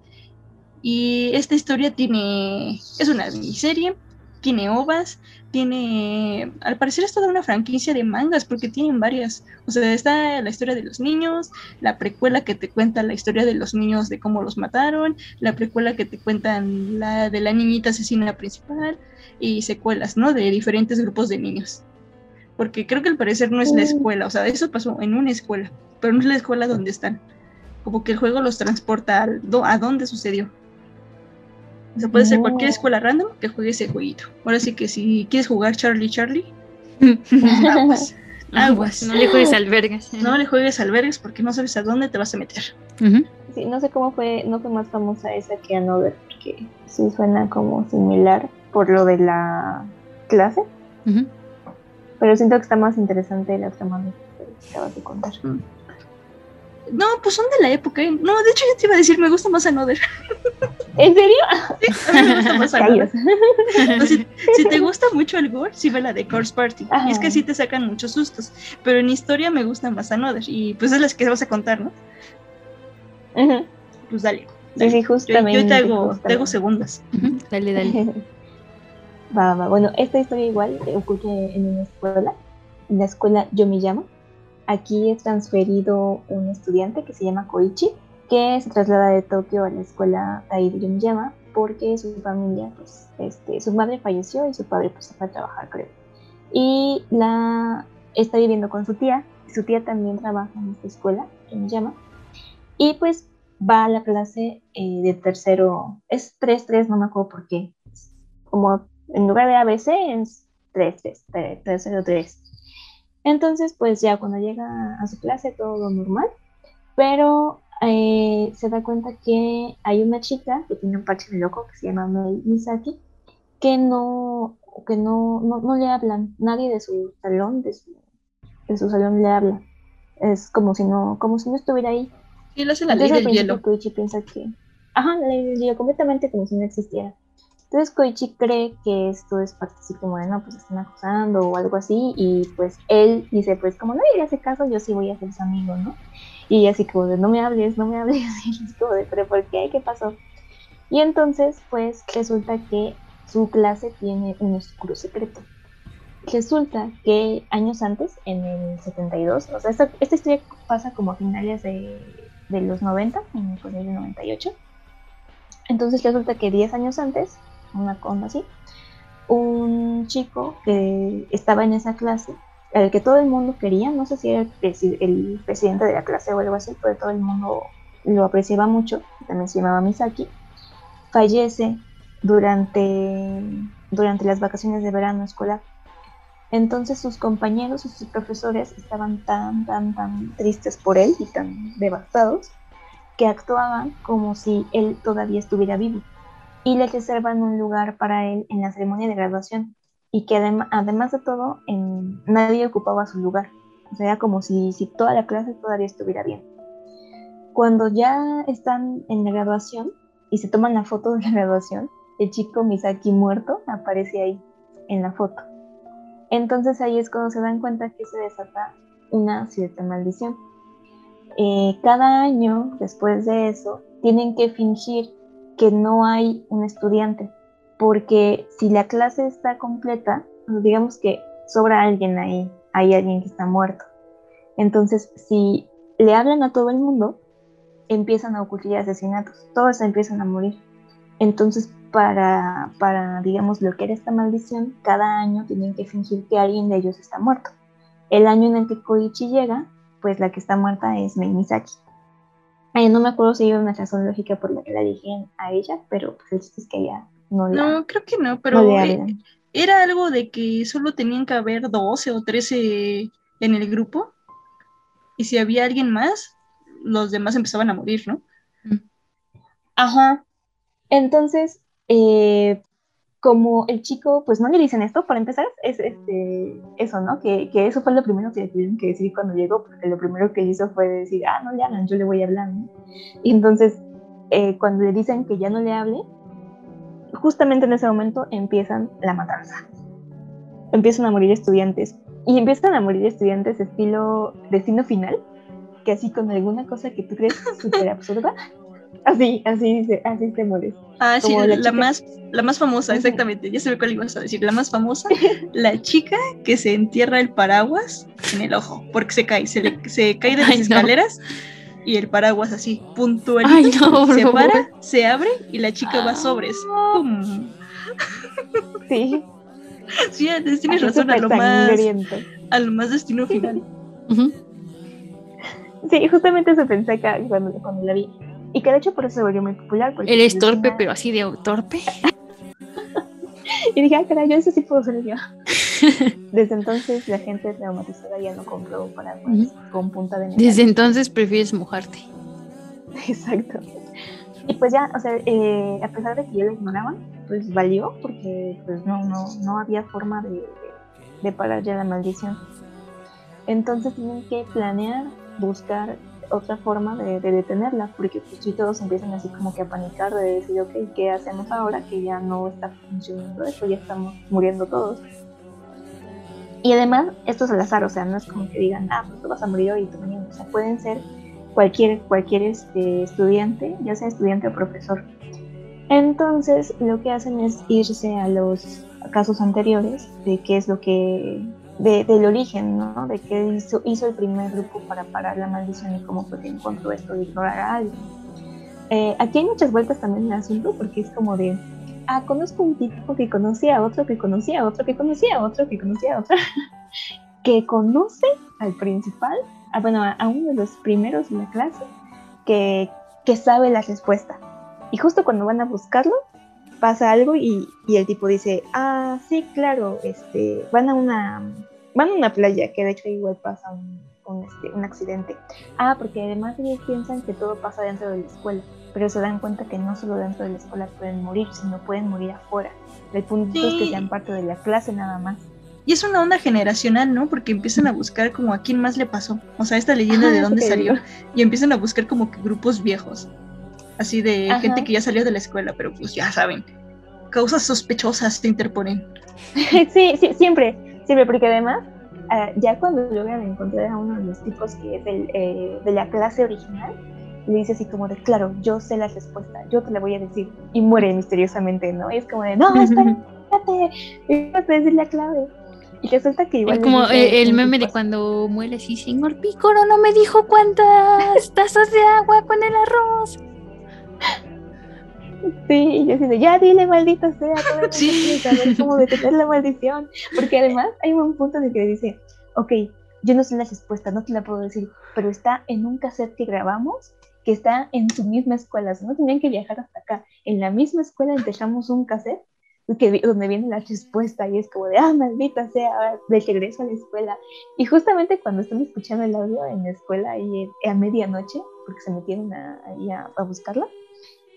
Y esta historia tiene, es una miniserie, tiene ovas, tiene, al parecer es toda una franquicia de mangas porque tienen varias. O sea, está la historia de los niños, la precuela que te cuenta la historia de los niños de cómo los mataron, la precuela que te cuentan la de la niñita asesina principal y secuelas, ¿no? De diferentes grupos de niños. Porque creo que al parecer no es la escuela, o sea, eso pasó en una escuela, pero no es la escuela donde están. Como que el juego los transporta do- a dónde sucedió. O sea, puede ser Oh. cualquier escuela random que juegue ese jueguito. Ahora sí que si quieres jugar Charlie Charlie, aguas. Aguas. No le juegues albergas. No le juegues albergues porque no sabes a dónde te vas a meter. Sí, no sé cómo fue, no fue más famosa esa que Another, porque sí suena como similar por lo de la clase, pero siento que está más interesante la trama de que acabas de contar. No, pues son de la época. ¿eh? No, de hecho yo te iba a decir, me gusta más Another. ¿En serio? A mí me gusta más Another. No, si, si te gusta mucho el gore, sí ve la de Corpse Party. Ajá. Y es que sí te sacan muchos sustos. Pero en historia me gusta más Another. Y pues es las que vas a contar, ¿no? Pues dale. Sí, sí, Yo, justamente. yo te, hago, te hago segundas. Dale, dale. Va, va. Bueno, esta historia igual ocurre en una escuela, en la escuela Yomiyama. Aquí es transferido un estudiante que se llama Koichi, que se traslada de Tokio a la escuela de Yomiyama porque su familia, pues, este, su madre falleció y su padre pues se fue a trabajar, creo. Y la está viviendo con su tía, su tía también trabaja en esta escuela, Yomiyama, y pues va a la clase eh, de tercero, es 3-3, no me acuerdo por qué, como en lugar de ABC es 3, 3, 3, 0, 3. Entonces, pues ya cuando llega a su clase todo normal, pero eh, se da cuenta que hay una chica que tiene un parche de loco que se llama Mei Misaki, que no, que no, no, no le hablan, nadie de su salón, de su, de su salón le habla. Es como si no, como si no estuviera ahí. Y él hace la ley Entonces, del hielo. Koichi piensa que. Ajá, la ley del hielo, completamente como si no existiera. Entonces Koichi cree que esto es parte así como de, no, pues están acusando o algo así, y pues él dice, pues como nadie le hace caso, yo sí voy a ser su amigo, ¿no? Y así como de, no me hables, no me hables, y es como de, pero ¿por qué? ¿Qué pasó? Y entonces, pues resulta que su clase tiene un oscuro secreto. Resulta que años antes, en el 72, o sea, esta, esta historia pasa como a finales de, de los 90, en el pues, del 98. Entonces resulta que 10 años antes, una cosa así, un chico que estaba en esa clase, al que todo el mundo quería, no sé si era el, presi- el presidente de la clase o algo así, pero todo el mundo lo apreciaba mucho, también se llamaba Misaki, fallece durante, durante las vacaciones de verano escolar. Entonces sus compañeros sus profesores estaban tan, tan, tan tristes por él y tan devastados que actuaban como si él todavía estuviera vivo y le reservan un lugar para él en la ceremonia de graduación y que adem- además de todo nadie ocupaba su lugar. O sea, como si, si toda la clase todavía estuviera bien. Cuando ya están en la graduación y se toman la foto de la graduación, el chico Misaki muerto aparece ahí en la foto. Entonces ahí es cuando se dan cuenta que se desata una cierta maldición. Eh, cada año, después de eso, tienen que fingir que no hay un estudiante, porque si la clase está completa, pues digamos que sobra alguien ahí, hay alguien que está muerto. Entonces, si le hablan a todo el mundo, empiezan a ocurrir asesinatos, todos empiezan a morir. Entonces, para, para, digamos, bloquear esta maldición, cada año tienen que fingir que alguien de ellos está muerto. El año en el que Koichi llega, pues la que está muerta es Mei Misaki. Ay, no me acuerdo si hay una razón lógica por la que la eligen a ella, pero pues el chiste es que ella no la... No, creo que no, pero eh, hablan. era algo de que solo tenían que haber 12 o 13 en el grupo. Y si había alguien más, los demás empezaban a morir, ¿no? Ajá. Entonces, eh, como el chico, pues no le dicen esto, para empezar, es este, eso, ¿no? Que, que eso fue lo primero que le tuvieron que decir cuando llegó, porque lo primero que hizo fue decir, ah, no le hablan, yo le voy a hablar, ¿no? Y entonces, eh, cuando le dicen que ya no le hable, justamente en ese momento empiezan la matanza. Empiezan a morir estudiantes. Y empiezan a morir estudiantes estilo destino final, que así con alguna cosa que tú crees súper absurda, así, así, se- así te mueres. Ah, sí, la, más, la más famosa, exactamente. Ya sé cuál ibas a decir. La más famosa, la chica que se entierra el paraguas en el ojo, porque se cae, se, le- se cae de las Ay, no. escaleras y el paraguas así, no, por se para, se abre y la chica va sobres. ¡Pum! Sí, Sí, tienes razón, a lo, más, a lo más destino final. Sí, justamente eso pensé acá cuando, cuando la vi. Y que de hecho por eso se volvió muy popular. Porque Él es Lucina- torpe, pero así de torpe. Y dije, ah, caray, yo eso sí puedo ser yo. Desde entonces la gente traumatizada ya no compró paraguas Ujú. con punta de metal. Desde entonces prefieres mojarte. Exacto. Y pues ya, o sea, eh, a pesar de que yo lo ignoraba, pues valió porque pues no, no, no había forma de, de parar ya la maldición. Entonces tienen que planear, buscar otra forma de, de detenerla, porque pues si todos empiezan así como que a panicar de decir, ok, ¿qué hacemos ahora? Que ya no está funcionando esto, ya estamos muriendo todos. Y además, esto es al azar, o sea, no es como que digan, ah, pues tú vas a morir hoy y tú mañana. O sea, pueden ser cualquier, cualquier este, estudiante, ya sea estudiante o profesor. Entonces, lo que hacen es irse a los casos anteriores de qué es lo que, de, del origen, ¿no? De qué hizo, hizo el primer grupo para parar la maldición y cómo fue que encontró esto de ignorar a alguien. Eh, aquí hay muchas vueltas también en el asunto porque es como de, ah, conozco un tipo que conocía a otro, que conocía a otro, que conocía a otro, que conocía a otro, que conoce al principal, a, bueno, a uno de los primeros de la clase, que, que sabe la respuesta. Y justo cuando van a buscarlo, pasa algo y, y el tipo dice, ah, sí, claro, este, van a una, van a una playa, que de hecho igual pasa un, un, este, un accidente. Ah, porque además ellos piensan que todo pasa dentro de la escuela, pero se dan cuenta que no solo dentro de la escuela pueden morir, sino pueden morir afuera. El punto es que sean parte de la clase nada más. Y es una onda generacional, ¿no? Porque empiezan a buscar como a quién más le pasó. O sea, esta leyenda Ajá, de dónde salió. digo. Y empiezan a buscar como que grupos viejos. Así de Ajá. gente que ya salió de la escuela, pero pues ya saben. Causas sospechosas se interponen. sí, sí, siempre, siempre, porque además, ah, ya cuando logran encontrar a uno de los tipos que es del, eh, de la clase original, le dice así como de, claro, yo sé la respuesta, yo te la voy a decir, y muere misteriosamente, ¿no? Y es como de, no, espérate, vas a decir la clave. Y resulta que igual... Es como dice el, meme de cuando muere así, señor Pícoro no me dijo cuántas tazas de agua con el arroz. Sí, yo de, ya dile, maldita sea, todo Sí. saber cómo detener la maldición. Porque además hay un punto en el que le dice, ok, yo no sé la respuesta, no te la puedo decir, pero está en un cassette que grabamos que está en su misma escuela, o sea, no tenían que viajar hasta acá. En la misma escuela dejamos un cassette que, donde viene la respuesta y es como de, ah, maldita sea, de regreso a la escuela. Y justamente cuando están escuchando el audio en la escuela y a medianoche, porque se metieron ahí a, a buscarla,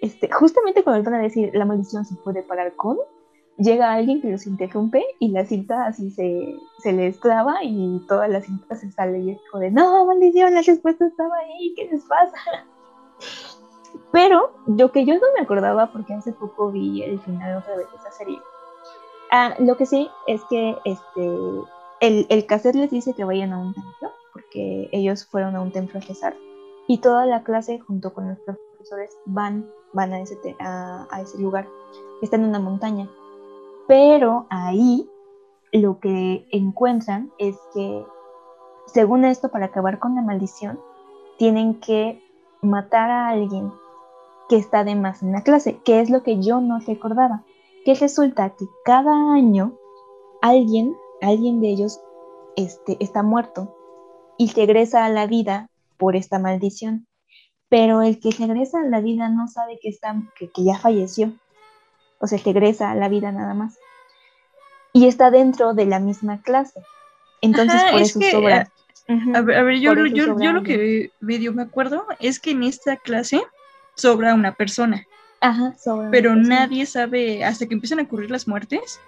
este, justamente cuando van a decir la maldición se puede parar con, llega alguien que los interrumpe y la cinta así se, se les clava y toda la cinta se sale y es como de, no, maldición, la respuesta estaba ahí, ¿qué les pasa? Pero lo que yo no me acordaba, porque hace poco vi el final otra vez de esa serie, ah, lo que sí es que este, el, el cassette les dice que vayan a un templo, porque ellos fueron a un templo a rezar, y toda la clase junto con los profesores van, van a, ese, lugar, está en una montaña. Pero ahí lo que encuentran es que, según esto, para acabar con la maldición, tienen que matar a alguien que está de más en la clase, que es lo que yo no recordaba. Que resulta que cada año alguien, alguien de ellos este, está muerto y regresa a la vida por esta maldición. Pero el que regresa a la vida no sabe que, está, que, que ya falleció. O sea, regresa a la vida nada más. Y está dentro de la misma clase. Entonces, Ajá, por es eso que, sobra. Ujú. A ver, a ver, yo, lo- yo, sobra yo lo que medio me acuerdo es que en esta clase sobra una persona, Ajá, sobra. pero persona. nadie sabe, hasta que empiezan a ocurrir las muertes,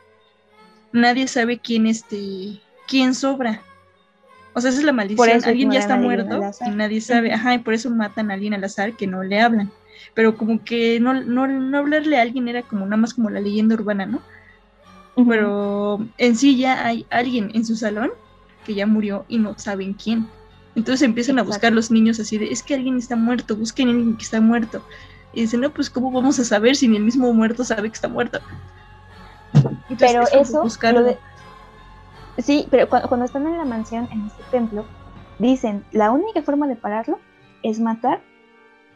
nadie sabe quién este, quién sobra. O sea, esa es la maldición. eso Alguien ya está muerto y nadie sabe. Ajá, y por eso matan a alguien al azar que no le hablan. Pero como que no, no, no hablarle a alguien era como nada más como la leyenda urbana, ¿no? Pero en sí ya hay alguien en su salón que ya murió y no saben quién. Entonces empiezan a buscar los niños así de, es que alguien está muerto, busquen a alguien que está muerto. Y dicen, no, pues ¿cómo vamos a saber si ni el mismo muerto sabe que está muerto? Entonces, Pero eso, buscarlo. lo de- sí, pero cu- cuando, están en la mansión, en este templo, dicen, la única forma de pararlo es matar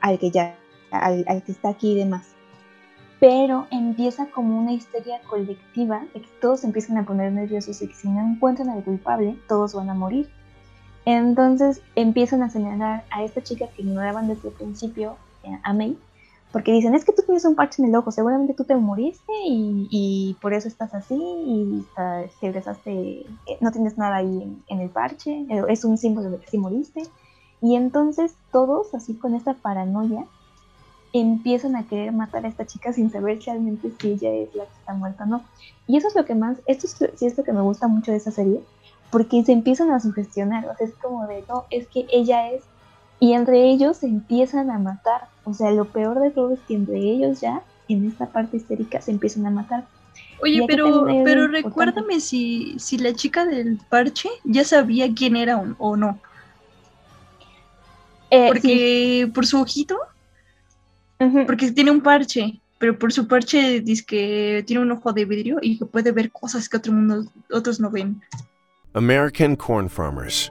al que ya, al, que está aquí y demás. Pero empieza como una histeria colectiva de que todos empiezan a poner nerviosos y que si no encuentran al culpable, todos van a morir. Entonces empiezan a señalar a esta chica que ignoraban desde el principio a May, porque dicen, es que tú tienes un parche en el ojo, seguramente tú te moriste y, y por eso estás así y está- te egresaste, eh, no tienes nada ahí en, en el parche, eh, es un símbolo de que sí moriste. Y entonces todos, así con esta paranoia, empiezan a querer matar a esta chica sin saber realmente si ella es la que está muerta o no. Y eso es lo que más, esto es, sí es lo que me gusta mucho de esa serie, porque se empiezan a sugestionar, o sea, es como de, no, es que ella es, y entre ellos se empiezan a matar, o sea, lo peor de todo es que entre ellos ya, en esta parte histérica, se empiezan a matar. Oye, pero, pero recuérdame si, si la chica del parche ya sabía quién era o, o no. Eh, Porque por su ojito, porque tiene un parche, pero por su parche dice que tiene un ojo de vidrio y que puede ver cosas que otro mundo, otros no ven. American corn farmers,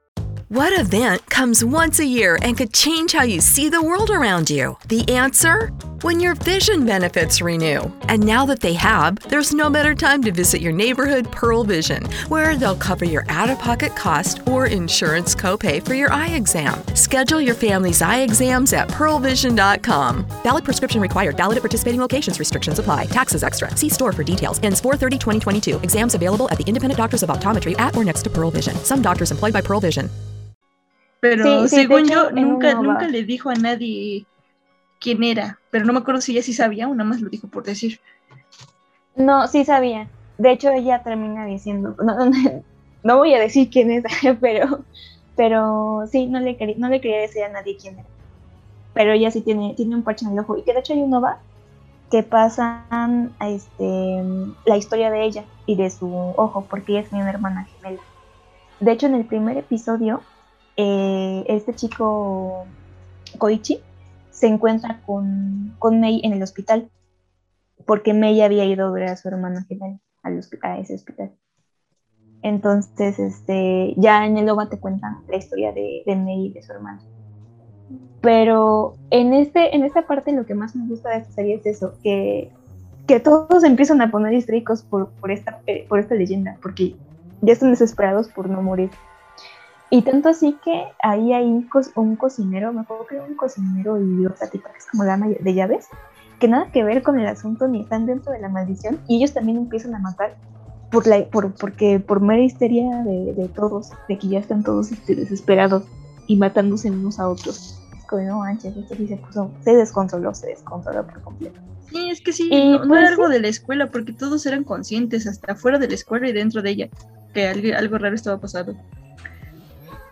What event comes once a year and could change how you see the world around you? The answer? When your vision benefits renew. And now that they have, there's no better time to visit your neighborhood Pearl Vision, where they'll cover your out of pocket cost or insurance copay for your eye exam. Schedule your family's eye exams at pearlvision.com. Valid prescription required. Valid at participating locations. Restrictions apply. Taxes extra. See store for details. Ends 430 2022. Exams available at the independent doctors of optometry at or next to Pearl Vision. Some doctors employed by Pearl Vision. Pero Sí, sí, de según hecho, yo, nunca, nunca le dijo a nadie quién era. Pero no me acuerdo si ella sí sabía o nada más lo dijo por decir. No, sí sabía. De hecho, ella termina diciendo, no, no, no voy a decir quién es, pero, pero sí, no le, quería, no le quería decir a nadie quién era. Pero ella sí tiene, tiene un parche en el ojo. Y que de hecho hay un OVA que pasan a este, la historia de ella y de su ojo, porque ella tenía una hermana gemela. De hecho, en el primer episodio, eh, este chico Koichi se encuentra con, con Mei en el hospital porque May había ido a ver a su al hospi- a ese hospital. Entonces, este, ya en el OVA te cuentan la historia de, de May y de su hermana. Pero en, este, en esta parte lo que más me gusta de esta serie es eso, que, que todos empiezan a poner histéricos por, por, esta, eh, por esta leyenda, porque ya están desesperados por no morir. Y tanto así que ahí hay un, co- un cocinero, me acuerdo que era un cocinero y otra tipa que es como la de llaves, que nada que ver con el asunto ni están dentro de la maldición y ellos también empiezan a matar por la por porque por mera histeria de, de todos de que ya están todos este, desesperados y matándose unos a otros como no manches esto sí se puso se descontroló se descontroló por completo Sí, es que sí, Y no, no pues era sí. algo de la escuela, porque todos eran conscientes, hasta fuera de la escuela y dentro de ella, que algo, algo raro estaba pasando.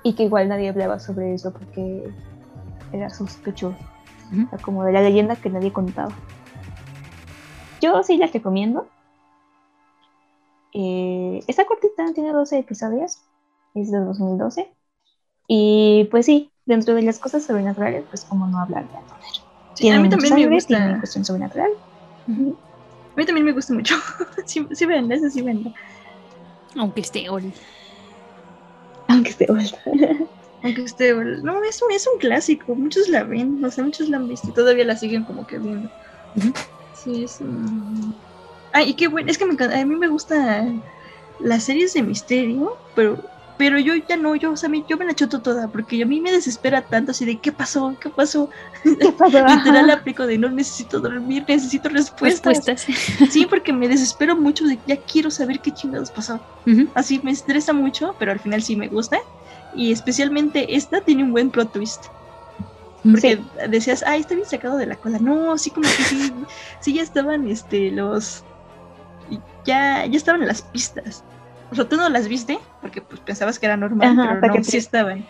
Y que igual nadie hablaba sobre eso porque era sospechoso O sea, como de la leyenda que nadie contaba yo sí la recomiendo Eh, está cortita, tiene 12 episodios, es de 2012. Y pues sí, dentro de las cosas sobrenaturales, pues como no hablar de poder. Sí, a mí también me gusta. Tiene cuestión sobrenatural. A mí también me gusta mucho. sí, sí ven, esa sí ven. Aunque esté old. Aunque esté old. Aunque esté old. No, es un, es un clásico. Muchos la ven, no sé, muchos la han visto y todavía la siguen como que viendo. Sí, es un... Ay, y qué bueno, es que me encanta, a mí me gustan las series de misterio, pero pero yo ya no, yo, o sea, yo me la chuto toda, porque a mí me desespera tanto así de ¿qué pasó? ¿Qué pasó? ¿Qué pasó? Literal aplico de no necesito dormir, necesito respuestas. Respuestas. Sí, porque me desespero mucho de ya quiero saber qué chingados pasó. Así me estresa mucho, pero al final sí me gusta. Y especialmente esta tiene un buen plot twist. Porque decías, ay, está bien sacado de la cola. No, sí, como que sí, sí ya estaban este, los. Ya, ya estaban las pistas. O sea, tú no las viste, porque pues pensabas que era normal, Ajá, pero hasta no, que sí estaban.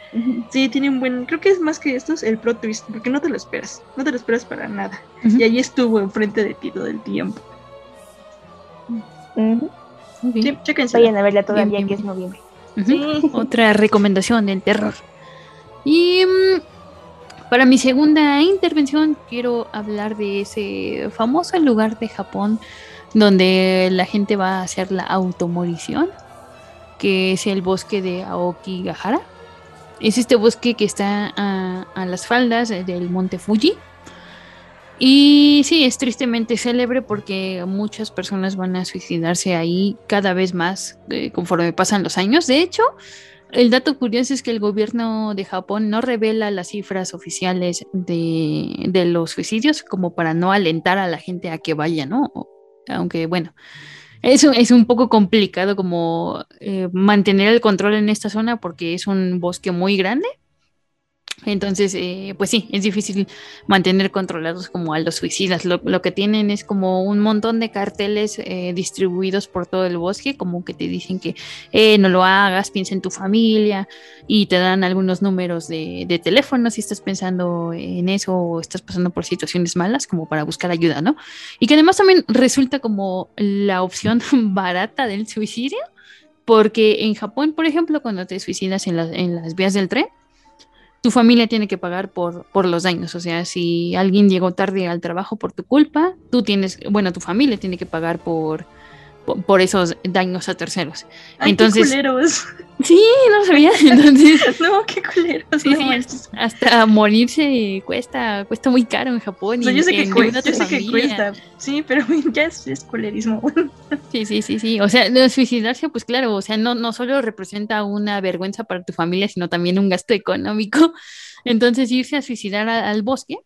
Sí, tiene un buen. Creo que es más que estos el plot twist, porque no te lo esperas. No te lo esperas para nada. Y ahí estuvo enfrente de ti todo el tiempo. Ujú. Sí, chéquense. Vayan a verla todavía Bien, bien, que es noviembre. Ujú. Otra recomendación del terror. Y mm, Para mi segunda intervención quiero hablar de ese famoso lugar de Japón donde la gente va a hacer la automorición, que es el bosque de Aokigahara. Es este bosque que está a, las faldas del monte Fuji. Y sí, es tristemente célebre porque muchas personas van a suicidarse ahí cada vez más eh, conforme pasan los años. De hecho, el dato curioso es que el gobierno de Japón no revela las cifras oficiales de, los suicidios como para no alentar a la gente a que vaya, ¿no? Aunque bueno, eso es un poco complicado como eh, mantener el control en esta zona porque es un bosque muy grande entonces, eh, pues sí, es difícil mantener controlados como a los suicidas. Lo, que tienen es como un montón de carteles eh, distribuidos por todo el bosque, como que te dicen que eh, no lo hagas, piensa en tu familia y te dan algunos números de, de teléfono si estás pensando en eso o estás pasando por situaciones malas, como para buscar ayuda, ¿no? Y que además también resulta como la opción barata del suicidio, porque en Japón, por ejemplo, cuando te suicidas en, en las vías del tren, tu familia tiene que pagar por, por los daños. O sea, si alguien llegó tarde al trabajo por tu culpa, tú tienes, bueno, tu familia tiene que pagar por, por, esos daños a terceros. Entonces, qué culeros. Sí, no sabía. Entonces, no, qué culeros. Sí, hasta morirse cuesta, cuesta muy caro en Japón. yo sé, que, cuesta, yo sé que cuesta. Sí, pero ya es, es culerismo. Sí, sí, sí, sí. O sea, suicidarse, pues claro, o sea, no, no solo representa una vergüenza para tu familia, sino también un gasto económico. Entonces, irse a suicidar al bosque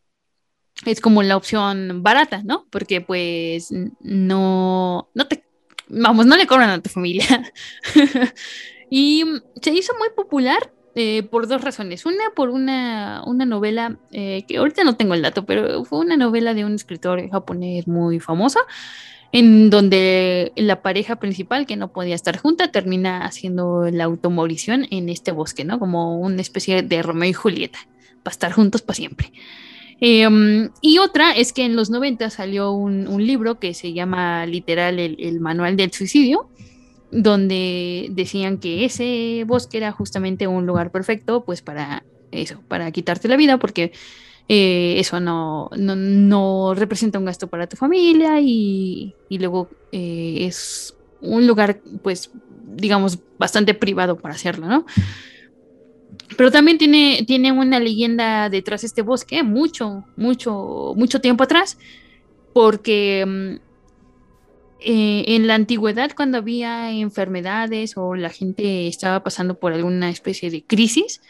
es como la opción barata, ¿no? Porque pues no, no te vamos, no le cobran a tu familia. y se hizo muy popular eh, por dos razones. Una, por una, una novela, eh, que ahorita no tengo el dato, pero fue una novela de un escritor japonés muy famoso, en donde la pareja principal, que no podía estar junta, termina haciendo la automorición en este bosque, ¿no? Como una especie de Romeo y Julieta, para estar juntos para siempre. Em, y otra es que en los 90 salió un, libro que se llama literal el, Manual del Suicidio, donde decían que ese bosque era justamente un lugar perfecto, pues para eso, para quitarte la vida, porque eh, eso no, no, representa un gasto para tu familia y, luego eh, es un lugar, pues, digamos, bastante privado para hacerlo, ¿no? Pero también tiene, tiene una leyenda detrás de este bosque, mucho, mucho, mucho tiempo atrás, porque mm, eh, en la antigüedad, cuando había enfermedades o la gente estaba pasando por alguna especie de crisis,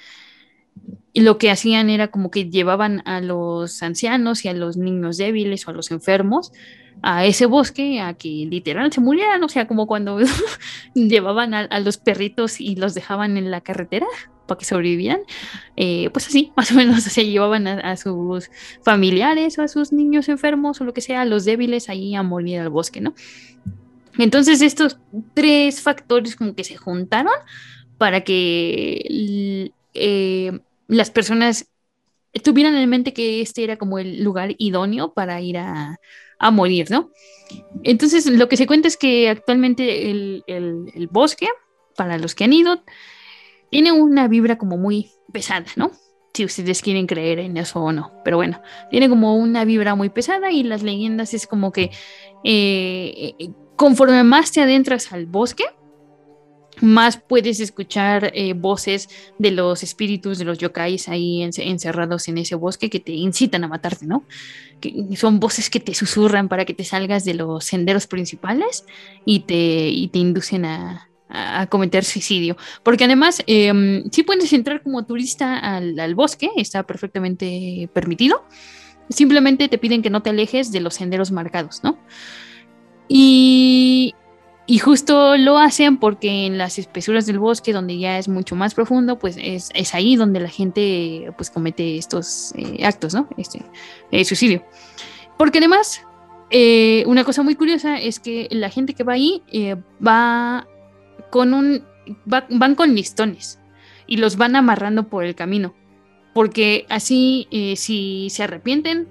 lo que hacían era como que llevaban a los ancianos y a los niños débiles o a los enfermos a ese bosque a que literal se murieran, o sea, como cuando llevaban a, los perritos y los dejaban en la carretera para que sobrevivieran, eh, pues así, más o menos se llevaban a, sus familiares o a sus niños enfermos o lo que sea, los débiles ahí a morir al bosque, ¿no? Entonces estos tres factores como que se juntaron para que eh, las personas tuvieran en mente que este era como el lugar idóneo para ir a, a morir, ¿no? Entonces, lo que se cuenta es que actualmente el, el, bosque, para los que han ido, tiene una vibra como muy pesada, ¿no? Si ustedes quieren creer en eso o no. Pero bueno, tiene como una vibra muy pesada y las leyendas es como que eh, eh, conforme más te adentras al bosque, más puedes escuchar eh, voces de los espíritus, de los yokais ahí encerrados en ese bosque que te incitan a matarte, ¿no? Que son voces que te susurran para que te salgas de los senderos principales y te, te inducen a, cometer suicidio. Porque además, eh, sí puedes entrar como turista al, al bosque, está perfectamente permitido. Simplemente te piden que no te alejes de los senderos marcados, ¿no? Y, y justo lo hacen porque en las espesuras del bosque, donde ya es mucho más profundo, pues es, ahí donde la gente pues comete estos eh, actos, ¿no? Este eh, suicidio. Porque además, eh, una cosa muy curiosa es que la gente que va ahí va con un. van con listones y los van amarrando por el camino. Porque así, si se arrepienten,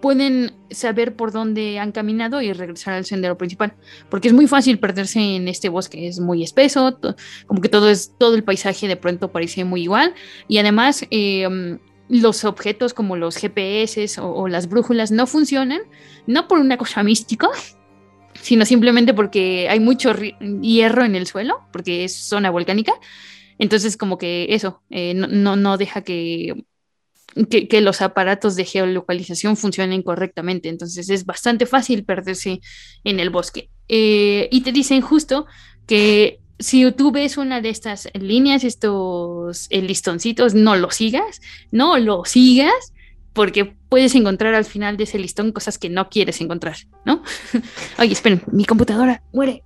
pueden saber por dónde han caminado y regresar al sendero principal, porque es muy fácil perderse en este bosque, es muy espeso, como que todo es todo el paisaje de pronto parece muy igual y además em, los objetos como los GPS o, o, las brújulas no funcionan, no por una cosa mística, sino simplemente porque hay mucho hierro en el suelo, porque es zona volcánica. Entonces, como que eso eh, no, no, deja que, que, los aparatos de geolocalización funcionen correctamente. Entonces, es bastante fácil perderse en el bosque. Eh, y te dicen justo que si tú ves una de estas líneas, estos listoncitos, no lo sigas, no lo sigas, porque puedes encontrar al final de ese listón cosas que no quieres encontrar, ¿no? Oye, esperen, mi computadora muere.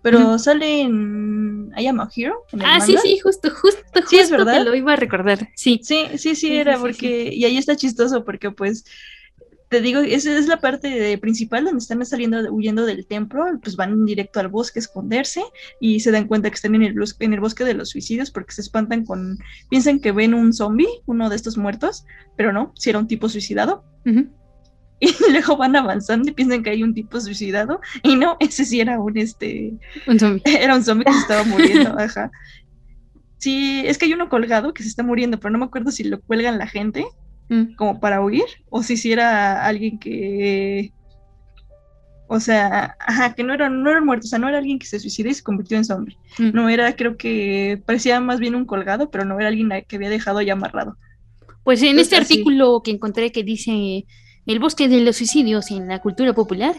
pero sale en I Am a Hero. ah, sí, sí, justo, justo, justo. Sí, es verdad. Te lo iba a recordar. Sí. Sí, sí, sí, era porque. Y ahí está chistoso porque, pues, te digo, esa es la parte principal donde están saliendo, huyendo del templo, pues van directo al bosque a esconderse y se dan cuenta que están en el, en el bosque de los suicidios porque se espantan con, piensan que ven un zombie, uno de estos muertos, pero no, si era un tipo suicidado. Y luego van avanzando y piensan que hay un tipo suicidado y no, ese sí era un este un zombie. Era un zombie que se estaba muriendo, ajá. Sí, es que hay uno colgado que se está muriendo, pero no me acuerdo si lo cuelgan la gente Mm. como para huir, o si era alguien que, o sea, ajá, que no era, no era muerto, o sea, no era alguien que se suicidó y se convirtió en zombie, mm. no era, creo que parecía más bien un colgado, pero no era alguien que había dejado ya amarrado. Pues en este artículo que encontré que dice el bosque de los suicidios en la cultura popular,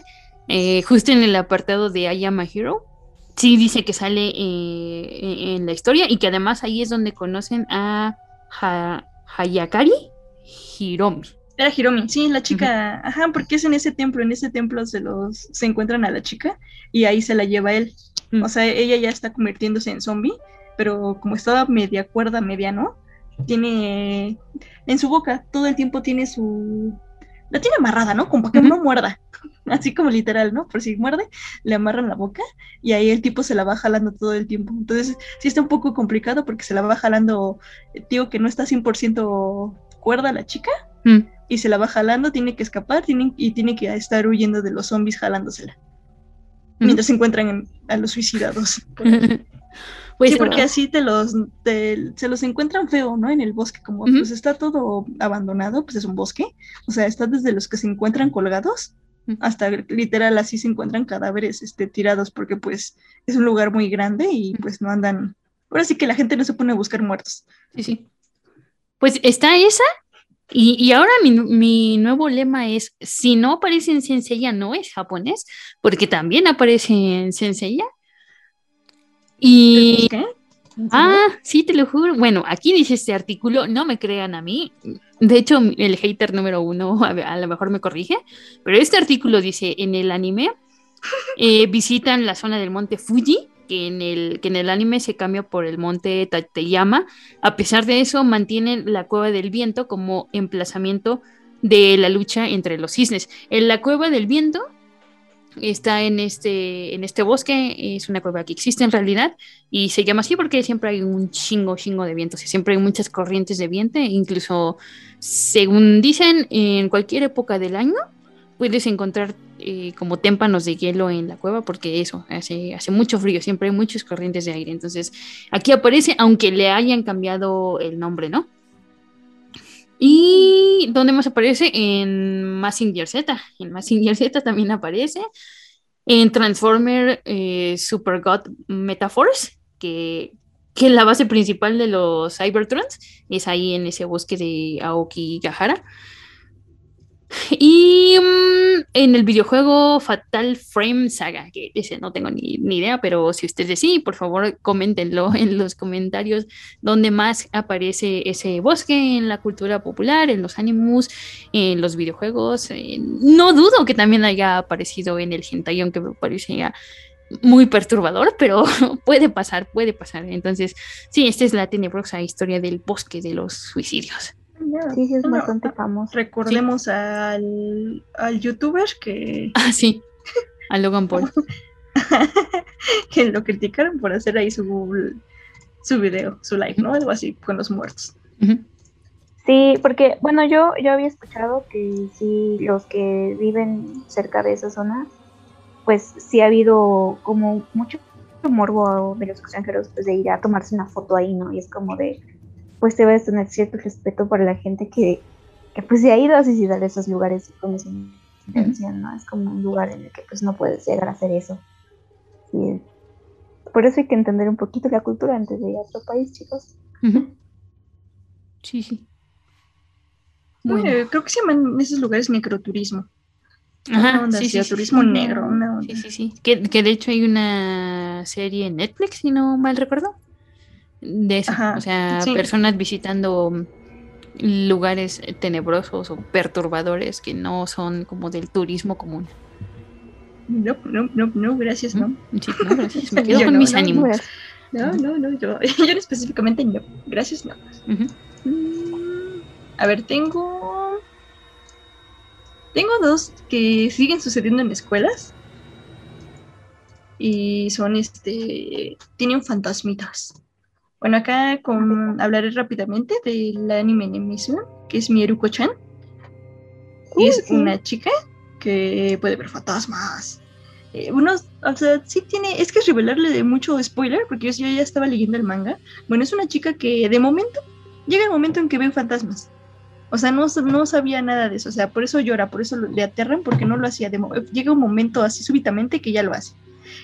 eh, justo en el apartado de I Am a Hero, sí dice que sale eh, en la historia y que además ahí es donde conocen a Hayakari, Hiromi. Era Hiromi, sí, la chica, ajá, porque es en ese templo, en ese templo se los, se encuentran a la chica y ahí se la lleva él. Mm. O sea, ella ya está convirtiéndose en zombie, pero como estaba media cuerda, media no, tiene en su boca, todo el tiempo tiene su, la tiene amarrada, ¿no? Como para que no muerda, así como literal, ¿no? Por si muerde, le amarran la boca y ahí el tipo se la va jalando todo el tiempo. Entonces, sí está un poco complicado porque se la va jalando, digo que no está 100% cuerda la chica mm. y se la va jalando, tiene que escapar tiene, y tiene que estar huyendo de los zombies jalándosela. Mm. Mientras se encuentran a los suicidados. pues sí, porque así te los, se los encuentran feo, ¿no? En el bosque, como pues está todo abandonado, pues es un bosque. O sea, está desde los que se encuentran colgados hasta literal así se encuentran cadáveres este, tirados porque pues es un lugar muy grande y pues no andan... Ahora sí que la gente no se pone a buscar muertos. Sí, sí. Pues está esa. Y, ahora mi, nuevo lema es, si no aparece en Senseiya, no es japonés, porque también aparece en Senseiya. Y... ¿Qué? Ah, sí, te lo juro. Bueno, aquí dice este artículo, no me crean a mí. De hecho, el hater número uno a, lo mejor me corrige, pero este artículo dice, en el anime eh, visitan la zona del monte Fuji que en el, que en el anime se cambia por el monte Tateyama. A pesar de eso, mantienen la cueva del viento como emplazamiento de la lucha entre los cisnes. En la cueva del viento está en este, en este bosque, es una cueva que existe en realidad y se llama así porque siempre hay un chingo, chingo de viento, siempre hay muchas corrientes de viento, incluso según dicen, en cualquier época del año puedes encontrar eh, como témpanos de hielo en la cueva porque eso, hace, mucho frío, siempre hay muchas corrientes de aire. Entonces, aquí aparece, aunque le hayan cambiado el nombre, ¿no? ¿Y dónde más aparece? En Massinger Z. En Massinger Z también aparece. En Transformer eh, Super God Metaforce, que, que la base principal de los Cybertrons es ahí en ese bosque de Aoki Gahara. Y mm, en el videojuego Fatal Frame Saga, que ese no tengo ni, idea, pero si ustedes sí, por favor coméntenlo en los comentarios donde más aparece ese bosque en la cultura popular, en los animus, en los videojuegos. no dudo que también haya aparecido en el hentai, aunque me parecía muy perturbador, pero puede pasar, puede pasar. Entonces, sí, esta es la tenebrosa historia del bosque de los suicidios. Sí, sí, es bastante famoso. Recordemos al, al youtuber que. Ah, sí, a Logan Paul. que lo criticaron por hacer ahí su, su video, su live, ¿no? Algo así, con los muertos. Sí, porque, bueno, yo, yo había escuchado que sí, los que viven cerca de esa zona, pues sí ha habido como mucho morbo de los extranjeros pues, de ir a tomarse una foto ahí, ¿no? Y es como de, pues debe tener cierto respeto por la gente que, que pues se ha ido a visitar esos lugares con esa intención, ¿no? Es como un lugar en el que pues no puedes llegar a hacer eso. Sí. Por eso hay que entender un poquito la cultura antes de ir a otro país, chicos. Sí, sí. Bueno, creo que se llaman esos lugares microturismo. Ajá, onda sí, sí, sí, turismo sí. negro, una onda. Sí, sí, sí. Que, que de hecho hay una serie en Netflix, si no mal recuerdo, de eso. Ajá, o sea, sí. personas visitando lugares tenebrosos o perturbadores que no son como del turismo común. No, no, no, no, gracias, no. Sí, no, gracias. Me quedo Yo con no, mis no, ánimos. No, no, no, yo, yo específicamente no. Gracias, no. Mm, A ver, tengo. Tengo dos que siguen sucediendo en escuelas. Y son este. Tienen fantasmitas. Bueno, acá con, hablaré rápidamente del anime Nemesis, que es Mieruko-chan. Es sí. una chica que puede ver fantasmas. Eh, unos, o sea, sí tiene, es que es revelarle de mucho spoiler, porque yo, yo ya estaba leyendo el manga. Bueno, es una chica que de momento, llega el momento en que ve fantasmas. O sea, no, no sabía nada de eso, o sea, por eso llora, por eso lo- le aterran, porque no lo hacía. De llega un momento así súbitamente que ya lo hace.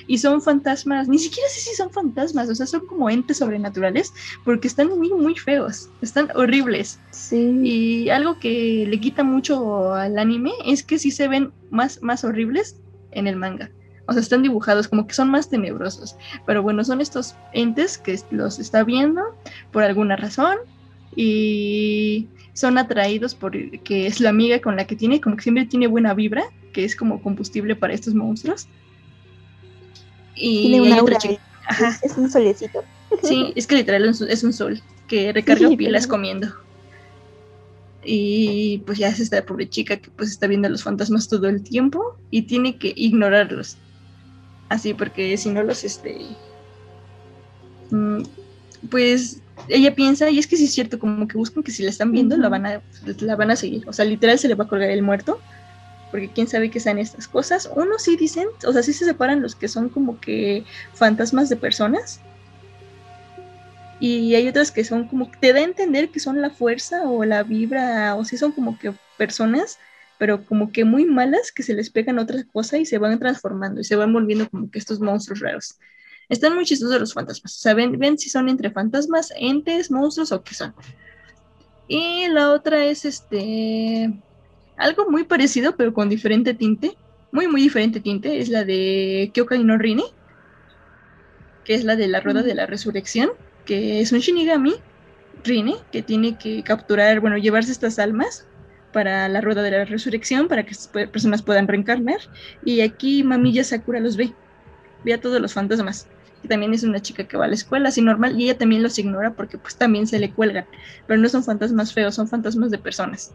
Y son fantasmas, ni siquiera sé si son fantasmas, o sea, son como entes sobrenaturales, porque están muy, muy feos, están horribles. Sí. Y algo que le quita mucho al anime es que sí se ven más, más horribles en el manga. O sea, están dibujados como que son más tenebrosos. Pero bueno, son estos entes que los está viendo por alguna razón y son atraídos por que es la amiga con la que tiene, como que siempre tiene buena vibra, que es como combustible para estos monstruos. Y Tiene hay otra chica- Es, es un solecito. Sí, es que literal es un- sol que recarga Sí, pilas literal. comiendo. Y pues ya es esta pobre chica que pues está viendo a los fantasmas todo el tiempo y tiene que ignorarlos. Así porque si no los este mm, pues ella piensa y es que sí es cierto como que buscan que si la están viendo la van a la van a seguir, o sea, literal se le va a colgar el muerto. Porque quién sabe qué sean estas cosas. Unos sí dicen, o sea, sí se separan los que son como que fantasmas de personas y hay otras que son como, te da a entender que son la fuerza o la vibra, o si son como que personas, pero como que muy malas, que se les pegan otra cosa y se van transformando y se van volviendo como que estos monstruos raros. Están muy chistosos los fantasmas, o sea, ven, ven si son entre fantasmas, entes, monstruos o qué son. Y la otra es este, algo muy parecido, pero con diferente tinte, muy, muy diferente tinte, es la de Kyokai no Rini, que es la de la rueda de la resurrección que es un Shinigami, Rine, que tiene que capturar, bueno, llevarse estas almas para la rueda de la resurrección, para que estas pe- personas puedan reencarnar. Y aquí Mamiya Sakura los ve, ve a todos los fantasmas. Que también es una chica que va a la escuela así normal y ella también los ignora porque pues también se le cuelgan. Pero no son fantasmas feos, son fantasmas de personas.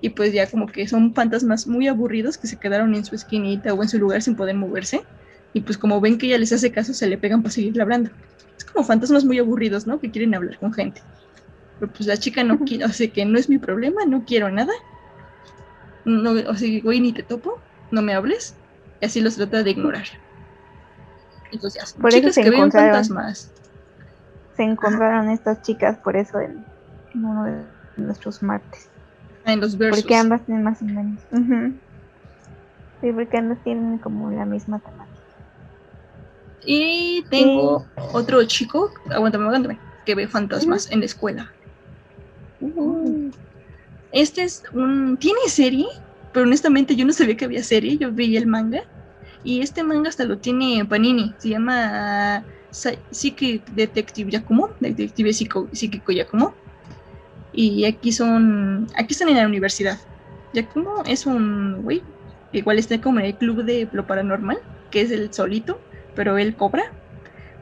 Y pues ya como que son fantasmas muy aburridos que se quedaron en su esquinita o en su lugar sin poder moverse. Y pues como ven que ella les hace caso, se le pegan para seguirle hablando es como fantasmas muy aburridos, ¿no? Que quieren hablar con gente. Pero pues la chica no quiere, o sea que no es mi problema, no quiero nada. No, o sea, güey, ni te topo, no me hables. Y así los trata de ignorar. Entonces, Por eso chicas se que ven fantasmas. Se encontraron estas chicas por eso en, en uno de nuestros martes. En los versos. Porque ambas tienen más o menos. Sí, porque ambas tienen como la misma temática. Y tengo otro chico, aguántame, aguántame, que ve fantasmas en la escuela. Este es un. Tiene serie, pero honestamente yo no sabía que había serie, yo veía el manga. Y este manga hasta lo tiene Panini, se llama Psychic Detective Yakumo, Detective Psíquico Yakumo. Y aquí son. Aquí están en la universidad. Yakumo es un güey, igual está como en el club de lo paranormal, que es el solito, pero él cobra,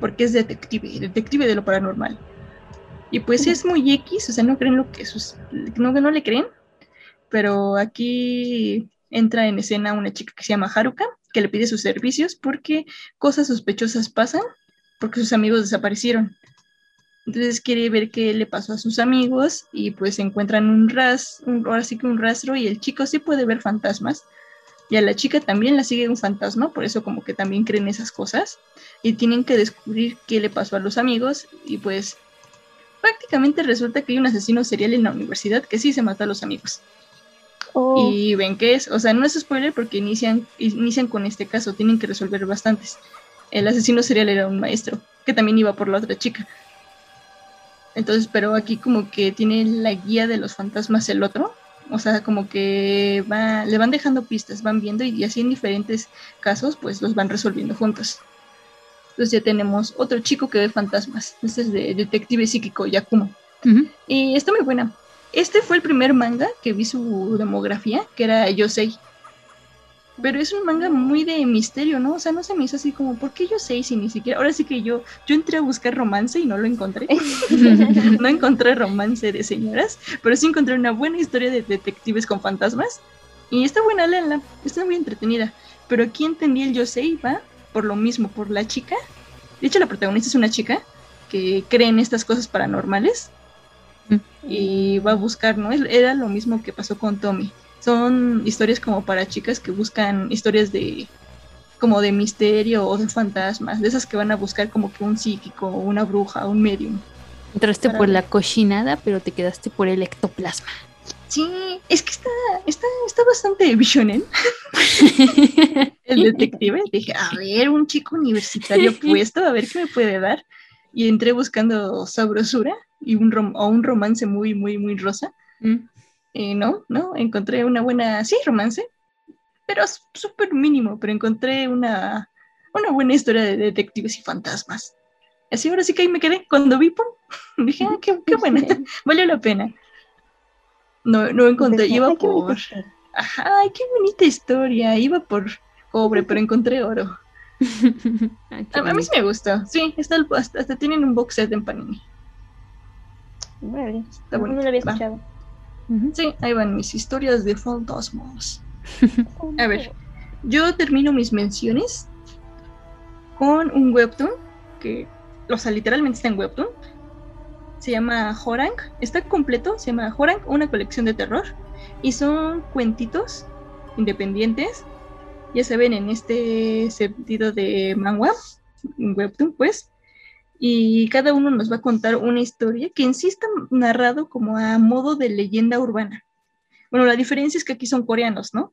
porque es detective, detective de lo paranormal. Y pues es muy X, o sea, no creen lo que no, no le creen, pero aquí entra en escena una chica que se llama Haruka, que le pide sus servicios porque cosas sospechosas pasan, porque sus amigos desaparecieron. Entonces quiere ver qué le pasó a sus amigos y pues encuentran un ras, un, ahora sí que un rastro y el chico sí puede ver fantasmas y a la chica también la sigue un fantasma, por eso como que también creen esas cosas y tienen que descubrir qué le pasó a los amigos y pues prácticamente resulta que hay un asesino serial en la universidad que sí se mata a los amigos. Oh. Y ven qué es, o sea, no es spoiler porque inician, inician con este caso, tienen que resolver bastantes. El asesino serial era un maestro, que también iba por la otra chica. Entonces, pero aquí como que tiene la guía de los fantasmas el otro, o sea, como que va, le van dejando pistas, van viendo y, así en diferentes casos, pues los van resolviendo juntos. Entonces ya tenemos otro chico que ve fantasmas. Este es de Detective Psíquico, Yakumo. Y está muy buena. Este fue el primer manga que vi su demografía, que era Yosei. Pero es un manga muy de misterio, ¿no? O sea, no se me hizo así como, ¿por qué Yosei si ni siquiera? Ahora sí que yo, yo entré a buscar romance y no lo encontré. no encontré romance de señoras, pero sí encontré una buena historia de detectives con fantasmas. Y está buena, léanla, está muy entretenida. Pero aquí entendí el Yosei, va por lo mismo, por la chica. De hecho, la protagonista es una chica que cree en estas cosas paranormales y va a buscar, ¿no? Era lo mismo que pasó con Tommy. Son historias como para chicas que buscan historias de como de misterio o de fantasmas, de esas que van a buscar como que un psíquico, una bruja, un medium. Entraste por la cochinada, pero te quedaste por el ectoplasma. Sí, es que está, está, está bastante visionen. el detective. Dije, a ver, un chico universitario puesto, a ver qué me puede dar. Y entré buscando sabrosura y un, rom o un romance muy, muy, muy rosa. No, no, encontré una buena, sí, romance, pero súper mínimo, pero encontré una, una buena historia de detectives y fantasmas. Así ahora sí que ahí me quedé. Cuando vi, por dije, ah, qué, qué buena, valió la pena. No, no encontré, iba por... Ajá, qué bonita historia, iba por cobre, pero encontré oro. a, mí sí me gustó, sí, está hasta, hasta, tienen un box set en Panini. Está bueno. No lo había escuchado. Sí, ahí van mis historias de fantasmas. A ver, yo termino mis menciones con un webtoon que, o sea, literalmente está en webtoon. Se llama Horang, está completo, se llama Horang, una colección de terror. Y son cuentitos independientes, ya saben, en este sentido de manga, webtoon, pues, y cada uno nos va a contar una historia que en sí está narrado como a modo de leyenda urbana. Bueno, la diferencia es que aquí son coreanos, ¿no?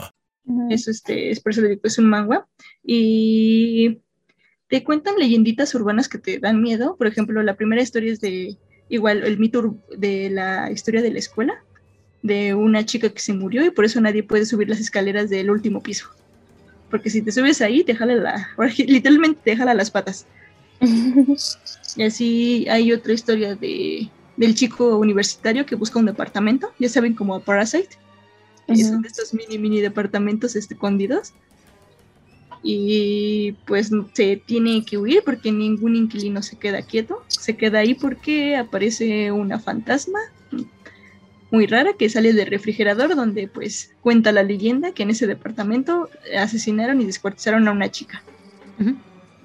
Es, este, es por eso digo, es un manga. Y te cuentan leyenditas urbanas que te dan miedo. Por ejemplo, la primera historia es de, igual, el mito de la historia de la escuela, de una chica que se murió y por eso nadie puede subir las escaleras del último piso. Porque si te subes ahí, te jala la, literalmente te jala las patas. y así hay otra historia de, del chico universitario que busca un departamento, ya saben, como a Parasite y son de estos mini, mini departamentos escondidos. Y pues se tiene que huir porque ningún inquilino se queda quieto. Se queda ahí porque aparece una fantasma muy rara que sale del refrigerador donde pues cuenta la leyenda que en ese departamento asesinaron y descuartizaron a una chica.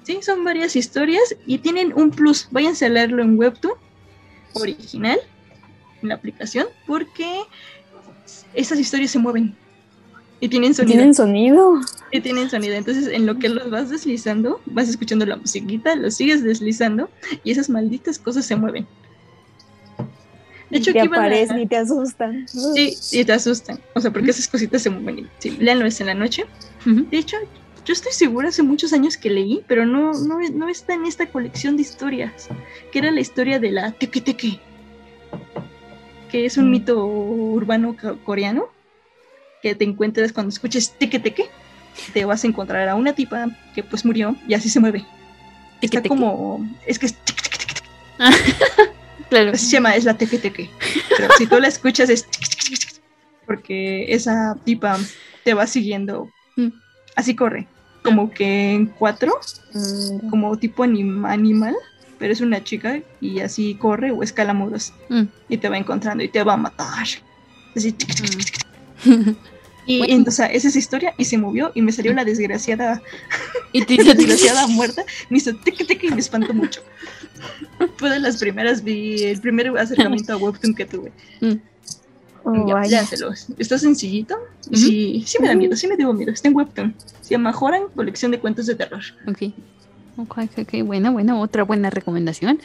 Sí, son varias historias y tienen un plus. Váyanse a leerlo en Webtoon original, en la aplicación, porque esas historias se mueven y tienen sonido. ¿Tienen sonido? Y tienen sonido. Entonces, en lo que los vas deslizando, vas escuchando la musiquita, los sigues deslizando y esas malditas cosas se mueven. De hecho, y te aparecen y te asustan. Sí, y te asustan. O sea, porque esas cositas se mueven. Sí, leanlo es en la noche. De hecho, yo estoy segura hace muchos años que leí, pero no, no, no está en esta colección de historias, que era la historia de la teque teque que es un mito urbano co- coreano que te encuentras cuando escuches teque teque, te vas a encontrar a una tipa que pues murió y así se mueve. Está como, es que es tic. Claro. Así se llama, es la teque teque. Pero si tú la escuchas es porque esa tipa te va siguiendo. Mm. Así corre, como que en cuatro, como tipo anim- animal, pero es una chica y así corre o escala muros Mm. y te va encontrando y te va a matar. Así, tic, tic, tic, tic, tic. Y Bueno. entonces esa es esa historia y se movió y me salió la desgraciada Y te la hizo- desgraciada muerta, me hizo tic tic y me espantó mucho. Fue de las primeras, vi el primer acercamiento a Webtoon que tuve. Mm. Ya, vaya. léanselo. Está sencillito. Sí, sí me da miedo, sí me dio miedo. Está en Webtoon. Se llama Joran, colección de cuentos de terror. Ok. Ok, ok. Buena, buena, otra buena recomendación.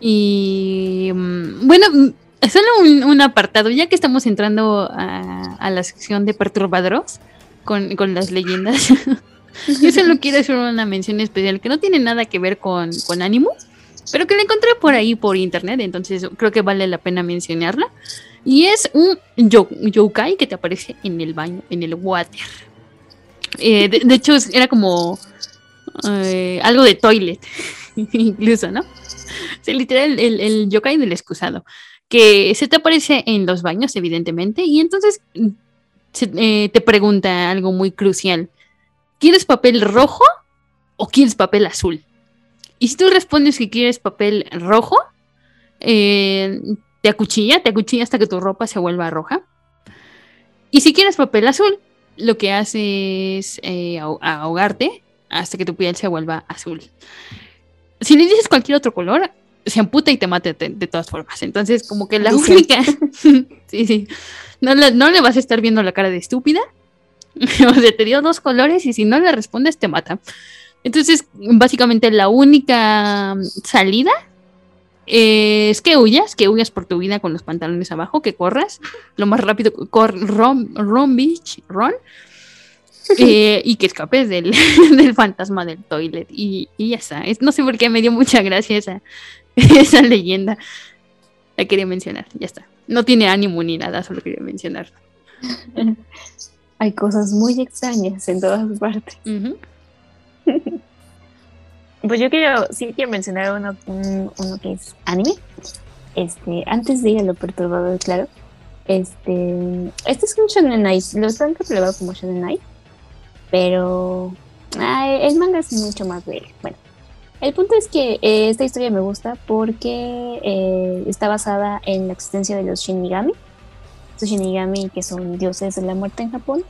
Y mm, bueno, mm, solo un, un apartado, ya que estamos entrando a, a la sección de perturbadoros con, con las leyendas. Yo solo quiero hacer una mención especial que no tiene nada que ver con, con ánimo, pero que la encontré por ahí por internet, entonces creo que vale la pena mencionarla. Y es un yo- yokai que te aparece en el baño, en el water. Eh, de, de hecho, era como eh, algo de toilet, incluso, ¿no? O literal, el, yokai del excusado, que se te aparece en los baños, evidentemente, y entonces mm, eh, te pregunta algo muy crucial. ¿Quieres papel rojo o quieres papel azul? Y si tú respondes que quieres papel rojo, eh, te acuchilla, te acuchilla hasta que tu ropa se vuelva roja. Y si quieres papel azul, lo que hace es aho- ahogarte hasta que tu piel se vuelva azul. Si le dices cualquier otro color, se amputa y te mata de, de todas formas. Entonces, como que la única. sí, sí. No le, no le vas a estar viendo la cara de estúpida. o sea, te dio dos colores y si no le respondes, te mata. Entonces, básicamente la única salida es que huyas, que huyas por tu vida con los pantalones abajo, que corras lo más rápido, cor, ron, ron, bitch, ron, eh, y que escapes del, del fantasma del toilet. Y, y ya está. Es- no sé por qué me dio mucha gracia esa, esa leyenda. La quería mencionar, ya está. No tiene ánimo ni nada, solo quería mencionar. Hay cosas muy extrañas en todas partes. Pues yo quiero, sí quiero mencionar uno, un- uno que es anime. Este, antes de ir a lo perturbador, claro. Este, este es un Shonen Knight, lo están catalogado como Shonen Knight, pero ah, el manga es mucho más él. Bueno, el punto es que eh, esta historia me gusta porque eh, está basada en la existencia de los Shinigami, los Shinigami que son dioses de la muerte en Japón,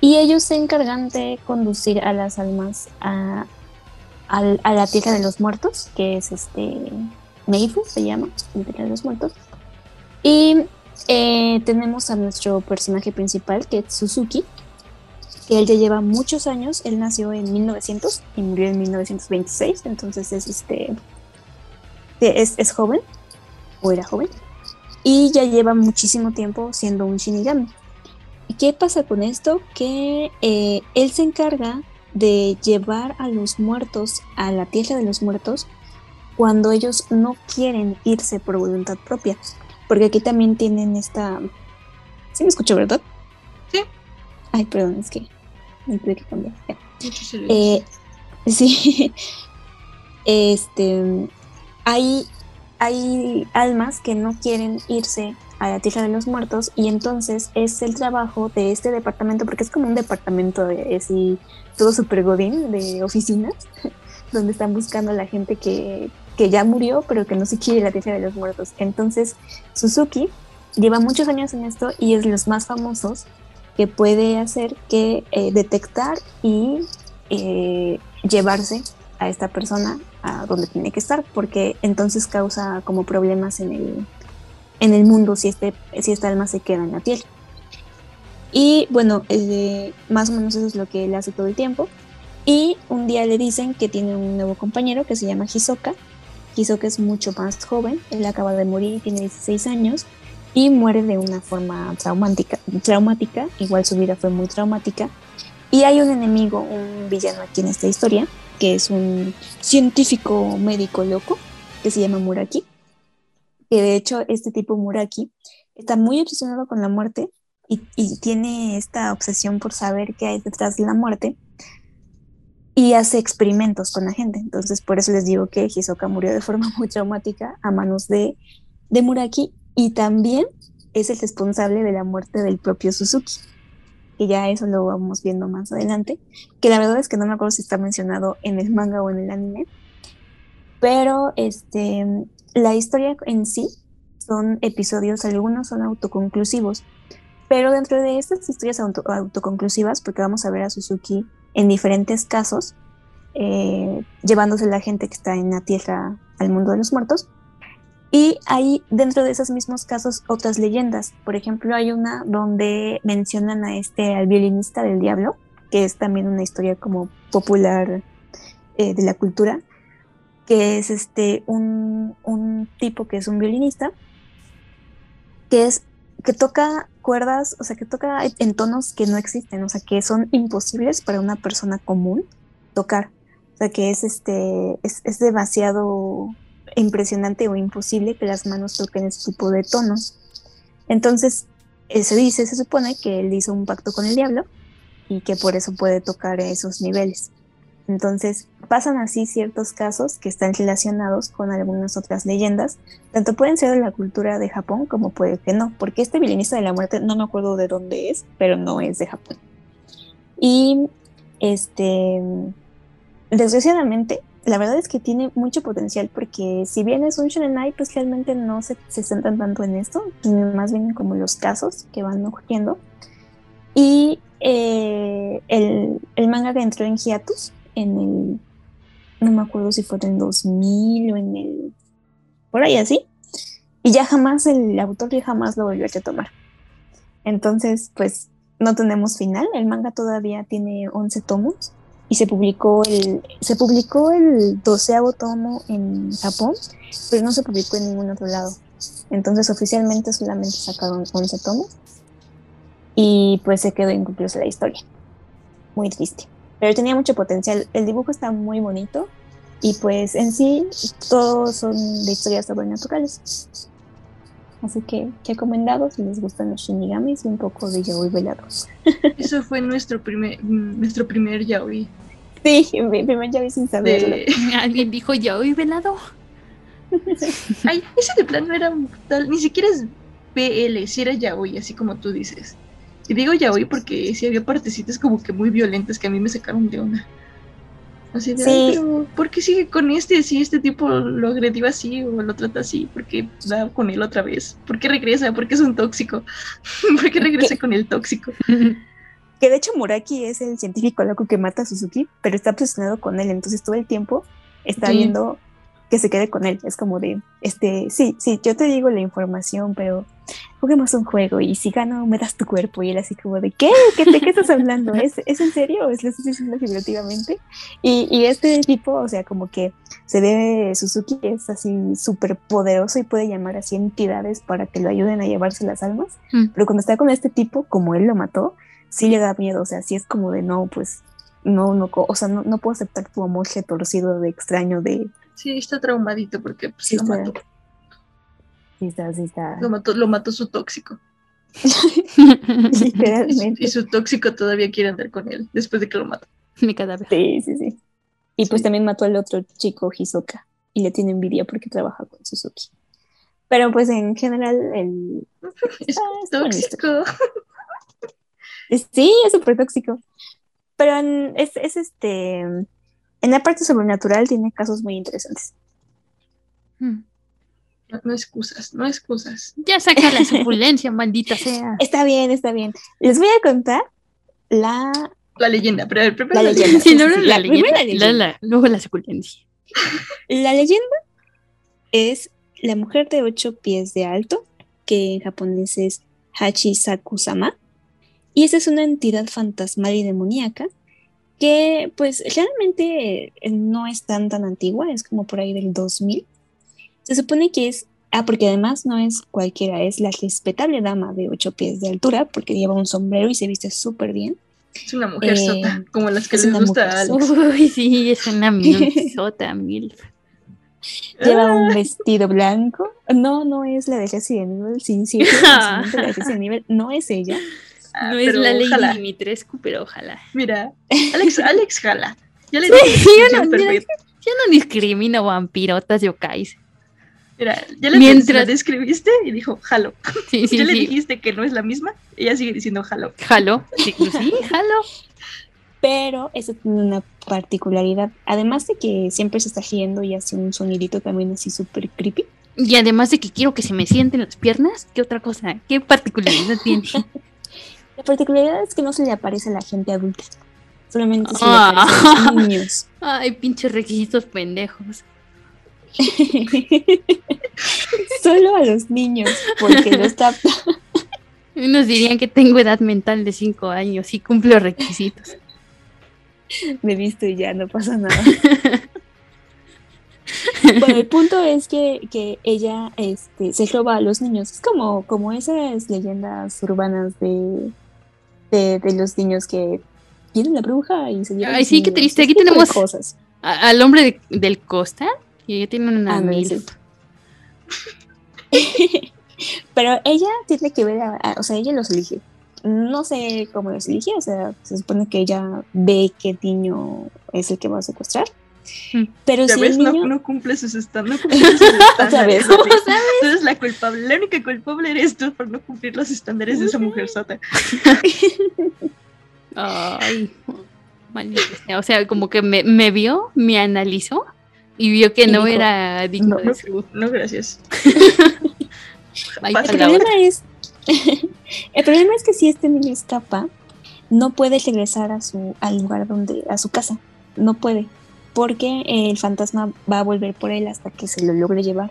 y ellos se encargan de conducir a las almas a, al- a la tierra de los muertos, que es este Meifu, se llama, la tierra de los muertos. Y eh, tenemos a nuestro personaje principal, que es Suzuki, que él ya lleva muchos años, él nació en 1900 y murió en 1926, entonces es este es, es joven, o era joven, y ya lleva muchísimo tiempo siendo un Shinigami. ¿Y qué pasa con esto? Que eh, él se encarga de llevar a los muertos a la tierra de los muertos cuando ellos no quieren irse por voluntad propia. Porque aquí también tienen esta... ¿Sí me escucho, verdad? Sí. Ay, perdón, es que Ya. Eh, sí. Este. Hay, hay almas que no quieren irse a la tierra de los muertos y entonces es el trabajo de este departamento, porque es como un departamento de así, todo super godín de oficinas, donde están buscando a la gente que, que ya murió, pero que no se quiere ir a la tierra de los muertos. Entonces, Suzuki lleva muchos años en esto y es de los más famosos que puede hacer que eh, detectar y eh, llevarse a esta persona a donde tiene que estar, porque entonces causa como problemas en el, en el mundo si, este, si esta alma se queda en la tierra. Y bueno, eh, más o menos eso es lo que él hace todo el tiempo. Y un día le dicen que tiene un nuevo compañero que se llama Hisoka. Hisoka es mucho más joven, él acaba de morir, tiene 16 años y muere de una forma traumática, traumática, igual su vida fue muy traumática. Y hay un enemigo, un villano aquí en esta historia, que es un científico médico loco, que se llama Muraki, que de hecho este tipo Muraki está muy obsesionado con la muerte y, y tiene esta obsesión por saber qué hay detrás de la muerte y hace experimentos con la gente. Entonces, por eso les digo que Hisoka murió de forma muy traumática a manos de, de Muraki y también es el responsable de la muerte del propio Suzuki, que ya eso lo vamos viendo más adelante, que la verdad es que no me acuerdo si está mencionado en el manga o en el anime, pero este, la historia en sí son episodios, algunos son autoconclusivos, pero dentro de estas historias auto, autoconclusivas, porque vamos a ver a Suzuki en diferentes casos, eh, llevándose la gente que está en la tierra al mundo de los muertos, y hay dentro de esos mismos casos otras leyendas. Por ejemplo, hay una donde mencionan a este, al violinista del diablo, que es también una historia como popular eh, de la cultura, que es este, un, un tipo que es un violinista, que es que toca cuerdas, o sea, que toca en tonos que no existen, o sea, que son imposibles para una persona común tocar. O sea, que es este, es, es demasiado impresionante o imposible que las manos toquen ese tipo de tonos. Entonces, se dice, se supone que él hizo un pacto con el diablo y que por eso puede tocar esos niveles. Entonces, pasan así ciertos casos que están relacionados con algunas otras leyendas, tanto pueden ser de la cultura de Japón como puede que no, porque este violinista de la muerte no me acuerdo de dónde es, pero no es de Japón. Y este, desgraciadamente, la verdad es que tiene mucho potencial porque si bien es un shonen pues realmente no se, se centran tanto en esto, más bien como los casos que van ocurriendo. Y eh, el, el, manga que entró en hiatus en el, no me acuerdo si fue en el 2000 o en el, por ahí así, y ya jamás el autor ya jamás lo volvió a tomar. Entonces, pues no tenemos final, el manga todavía tiene 11 tomos y se publicó el, se publicó el doceavo tomo en Japón, pero no se publicó en ningún otro lado. Entonces oficialmente solamente sacaron 11 tomos y pues se quedó inconclusa la historia. Muy triste. Pero tenía mucho potencial. El dibujo está muy bonito y pues en sí todos son de historias sobrenaturales. Así que recomendado si les gustan los shinigamis y un poco de yaoi velados. Eso fue nuestro primer nuestro primer yaoi. Sí, mi primer yaoi sin saberlo. ¿Alguien dijo yaoi velado? Ay, ese de plano era tal, ni siquiera es BL, si era yaoi, así como tú dices. Y digo yaoi porque si había partecitas como que muy violentas que a mí me sacaron de una. Así de, sí. pero ¿por qué sigue con este? Si este tipo lo agredió así o lo trata así, ¿por qué va con él otra vez? ¿Por qué regresa? ¿Por qué es un tóxico? ¿Por qué regresa con el tóxico? Que de hecho Muraki es el científico loco que mata a Suzuki, pero está obsesionado con él, entonces todo el tiempo está sí. viendo que se quede con él. Es como de, este, sí, sí, yo te digo la información, pero juguemos un juego y si gano me das tu cuerpo. Y él así como de, ¿qué? ¿Qué, ¿de qué estás hablando? ¿Es, ¿Es en serio es lo estás diciendo figurativamente? Y, y este tipo, o sea, como que se ve, Suzuki es así súper poderoso y puede llamar así entidades para que lo ayuden a llevarse las almas. Mm. Pero cuando está con este tipo, como él lo mató, sí le da miedo. O sea, sí es como de, no, pues, no, no, o sea, no, no puedo aceptar tu amor torcido de extraño de... Sí, está traumadito porque pues, sí, lo está, mató. Sí está, sí está. Lo mató, lo mató su tóxico. Literalmente. Y su tóxico todavía quiere andar con él después de que lo mató. Mi cadáver. Sí, sí, sí. Y pues también mató al otro chico, Hisoka, y le tiene envidia porque trabaja con Suzuki. Pero pues en general el... Es ah, tóxico. Sí, es súper tóxico. Pero en, es, es este... En la parte sobrenatural tiene casos muy interesantes. Hmm. No, no, excusas, no excusas. Ya saca la suculencia, maldita sea. Está bien, está bien. Les voy a contar la... La leyenda, pero el la, la leyenda. Sí, no, no, la, la, leyenda, la, leyenda. La, luego la suculencia. La leyenda es la mujer de ocho pies de alto, que en japonés es Hachisaku-sama. Y esa es una entidad fantasmal y demoníaca que pues realmente no es tan tan antigua, es como por ahí del 2000. Se supone que es, ah, porque además no es cualquiera, es la respetable dama de ocho pies de altura, porque lleva un sombrero y se viste súper bien. Es una mujer eh, sota, como las que les gusta a Alex. Uy, sí, es una mil sota, mil. Lleva un vestido blanco. No, no es la de Resident Evil. Sí, sí, es la de Resident Evil. No es ella. Ah, no es la ley de Dimitrescu, pero ojalá. Mira, Alex, Alex jala. Ya le dije yo, no, yo no discrimino vampirotas yokais. Mira, ya le Mientras... describiste y dijo jalo. Sí, sí, ya le dijiste que no es la misma, ella sigue diciendo jalo. Jalo, sí, sí jalo. Pero eso tiene una particularidad, además de que siempre se está giendo y hace un sonidito también así súper creepy. Y además de que quiero que se me sienten las piernas, ¿qué otra cosa? ¿Qué particularidad tiene? La particularidad es que no se le aparece a la gente adulta. Solamente se le aparece a los ah. niños. Ay, pinches requisitos pendejos. Solo a los niños, porque los tapa. Unos dirían que tengo edad mental de 5 años y cumplo requisitos. Me he visto y ya no pasa nada. bueno, el punto es que, ella este, se roba a los niños. Es como, como esas leyendas urbanas de, de, los niños que tienen la bruja y se llevan. Ay, sí, qué triste. Aquí tenemos cosas. al hombre del Costa y ella tiene una Pero ella tiene que ver, o sea, ella los elige. No sé cómo los elige, o sea, se supone que ella ve qué niño es el que va a secuestrar. Mm. Pero si ves? niño... no, cumple sus estándares. No cumple sus estándares. ¿Cómo sabes? Tú eres la culpable. La única culpable eres tú por no cumplir los estándares de esa mujer sota. Ay, maldita. O sea, como que me, me vio, me analizó y vio que no era digno de su... No, gracias. el problema es... el problema es que si este niño escapa, no puede regresar a su, al lugar donde, a su casa. No puede. Porque el fantasma va a volver por él hasta que se lo logre llevar.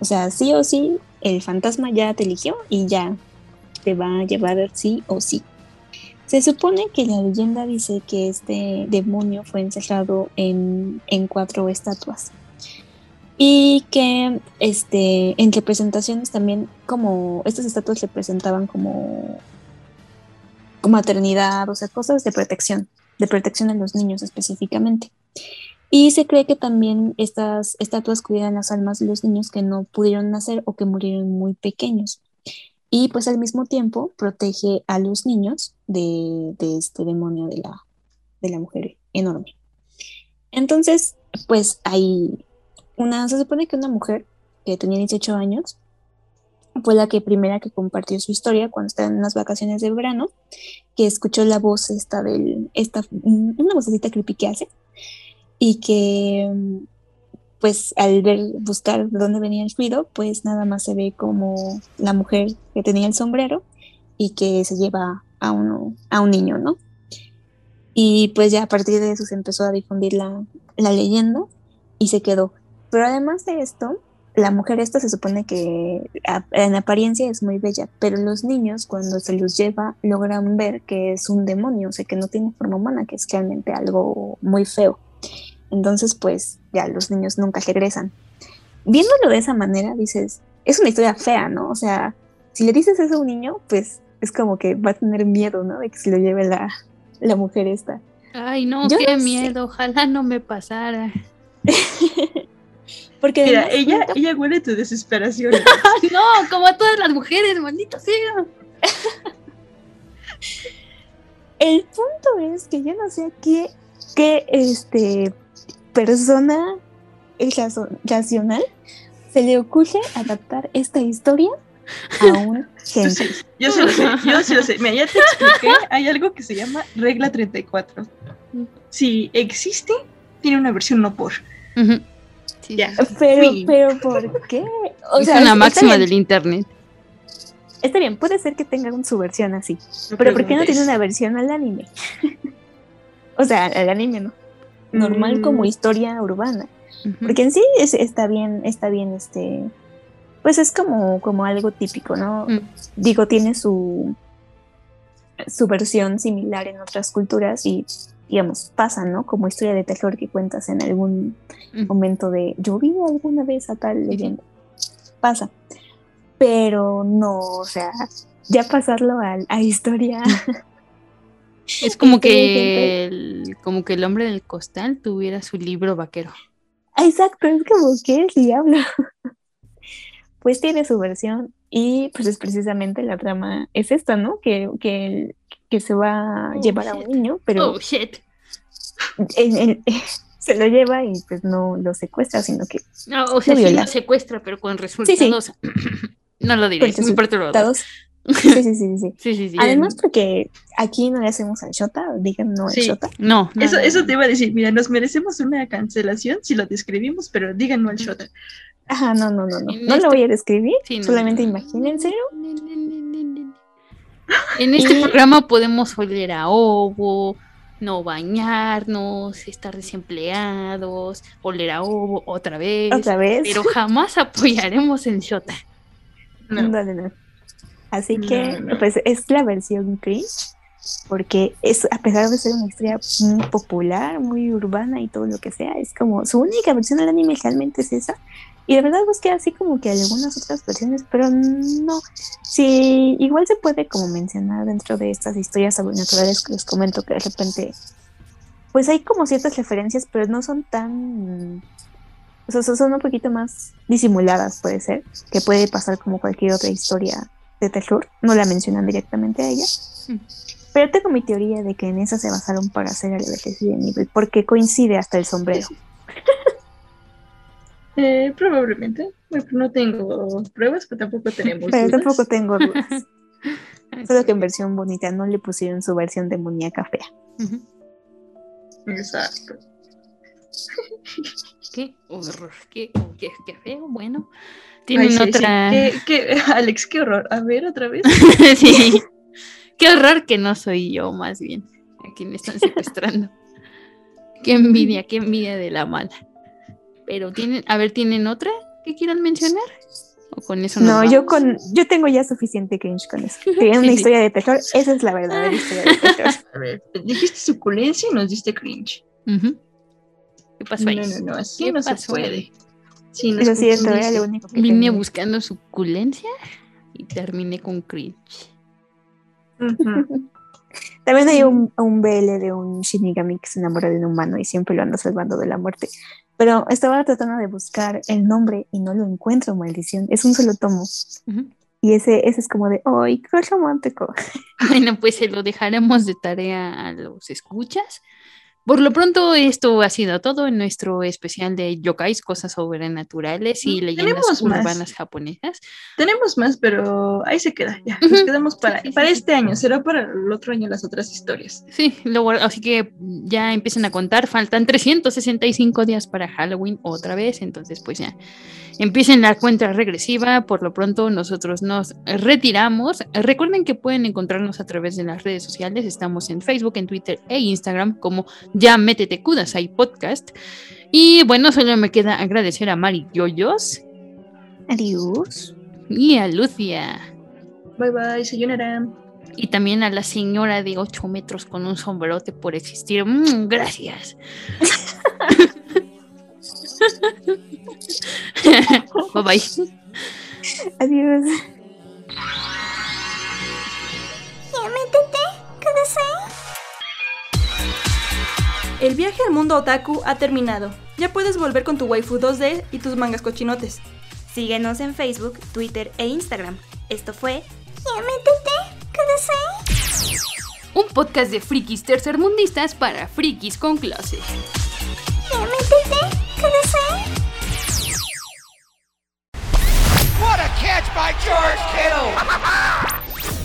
O sea, sí o sí, el fantasma ya te eligió y ya te va a llevar sí o sí. Se supone que la leyenda dice que este demonio fue encerrado en, cuatro estatuas y que este, en representaciones también como estas estatuas representaban como, como maternidad, o sea, cosas de protección, de protección a los niños específicamente. Y se cree que también estas estatuas cuidan las almas de los niños que no pudieron nacer o que murieron muy pequeños y pues al mismo tiempo protege a los niños de, este demonio de la, de la mujer enorme. Entonces, pues hay una, se supone que una mujer que tenía 18 años fue la que primera que compartió su historia cuando estaba en las vacaciones de verano, que escuchó la voz esta del, esta, una vocecita creepy que hace, y que pues al ver, buscar de dónde venía el ruido, pues nada más se ve como la mujer que tenía el sombrero y que se lleva a, uno, a un niño, ¿no? Y pues ya a partir de eso se empezó a difundir la, la leyenda y se quedó. Pero además de esto, la mujer esta se supone que en apariencia es muy bella, pero los niños cuando se los lleva logran ver que es un demonio, o sea, que no tiene forma humana, que es realmente algo muy feo. Entonces, pues ya los niños nunca regresan. Viéndolo de esa manera, dices, es una historia fea, ¿no? O sea, si le dices eso a un niño, pues es como que va a tener miedo, ¿no? De que se lo lleve la, la mujer esta. Ay, no, qué miedo, ojalá no me pasara. Porque Mira, ella, ella huele tu desesperación. no, como a todas las mujeres, maldito sea. El punto es que yo no sé qué, qué este persona racional se le ocurre adaptar esta historia a un gente. Yo sí lo sé, yo sí lo sé. Mira, ya te expliqué, hay algo que se llama regla 34. Si existe, tiene una versión no por. ya. Pero, pero, ¿por qué? O es una máxima del internet. Está bien, puede ser que tengan su versión así. pero ¿por qué no tiene una versión al anime? o sea, al anime no normal como mm. historia urbana. Porque en sí es, está bien, está bien, este, pues es como, como algo típico, ¿no? Mm. Digo, tiene su, su versión similar en otras culturas y, digamos, pasa, ¿no? Como historia de terror que cuentas en algún momento de, yo vi alguna vez a tal leyenda. Pasa. Pero no, o sea, ya pasarlo a, a historia Es como que, el, como que el hombre del costal tuviera su libro vaquero. Exacto, es como que el diablo. Pues tiene su versión y pues es precisamente la trama, es esta, ¿no? Que, que, que se va a Oh, llevar a un niño, pero Oh, shit. en- en- se lo lleva y pues no lo secuestra, sino que No, o sea, lo sí lo secuestra, pero con resultados. no lo diré, es muy perturbador. Sí, sí, sí, sí, sí. Sí, sí, sí. Además, porque aquí no le hacemos al Shota, digan no al Sí. Shota. No, no, Eso, no, eso no. te iba a decir, mira, nos merecemos una cancelación si lo describimos, pero díganlo al Shota. Ajá, no, no, no, no. No este- lo voy a describir, Sí, no, solamente no, no. imagínenselo. En este Y- programa podemos oler a ovo, no bañarnos, estar desempleados, oler a ovo otra vez. Otra vez. Pero jamás apoyaremos el Shota. No, no, no. Así No, que, no. pues, es la versión cringe, porque es, a pesar de ser una historia muy popular, muy urbana y todo lo que sea, es como su única versión del anime realmente es esa. Y de verdad busqué así como que algunas otras versiones, pero no. Sí, igual se puede como mencionar dentro de estas historias sobrenaturales que les comento que de repente, pues hay como ciertas referencias, pero no son tan o sea, son un poquito más disimuladas, puede ser, que puede pasar como cualquier otra historia de terror. No la mencionan directamente a ella. Mm. Pero tengo mi teoría de que en esa se basaron para hacer el Resident Evil, porque coincide hasta el sombrero. Eh, probablemente. No tengo pruebas, pero tampoco tenemos Pero dudas. tampoco tengo dudas. Solo que en versión bonita no le pusieron su versión demoníaca fea. Exacto. Qué horror, qué, qué, qué feo. Bueno, tienen Ay, sí, sí. otra. ¿Qué- qué- Alex, qué horror. A ver, otra vez. sí. Qué horror que no soy yo, más bien, a quien están secuestrando. qué envidia, qué envidia de la mala. Pero tienen, a ver, ¿tienen otra que quieran mencionar? ¿O con eso No, yo vamos? con yo tengo ya suficiente cringe con eso. Sí, una sí. historia de terror, esa es la verdadera historia de terror. A ver, dijiste suculencia y nos diste cringe. Ujú. ¿Qué pasó ahí? No, no, no, así ¿Qué no se puede. ahí? Sí, nos Eso es cierto, era confundiste. lo único que Vine tenía. buscando suculencia y terminé con cringe. También hay un, un BL de un Shinigami que se enamora de un humano y siempre lo anda salvando de la muerte. Pero estaba tratando de buscar el nombre y no lo encuentro, maldición. Es un solo tomo. Y ese, ese es como de, ¡ay, qué romántico! Bueno, pues se lo dejaremos de tarea a los escuchas. Por lo pronto, esto ha sido todo en nuestro especial de yokais, cosas sobrenaturales y leyendas más. urbanas japonesas. Tenemos más, pero ahí se queda. Ya, nos quedamos para, Sí, sí, para sí, este año. Será para el otro año las otras historias. Sí, luego, así que ya empiecen a contar. Faltan 365 días para Halloween otra vez, entonces pues ya empiecen la cuenta regresiva. Por lo pronto nosotros nos retiramos. Recuerden que pueden encontrarnos a través de las redes sociales. Estamos en Facebook, en Twitter e Instagram como ya métete Kudasai Podcast. Y bueno, solo me queda agradecer a Mari Yoyos Adiós. y a Lucia. Bye bye, sayonara. Y también a la señora de 8 metros con un sombrerote por existir. Mm, gracias. bye bye. Adiós. El viaje al mundo otaku ha terminado. Ya puedes volver con tu waifu 2D y tus mangas cochinotes. Síguenos en Facebook, Twitter e Instagram. Esto fue Un podcast de frikis tercermundistas para frikis con clase. What catch by George Kittle!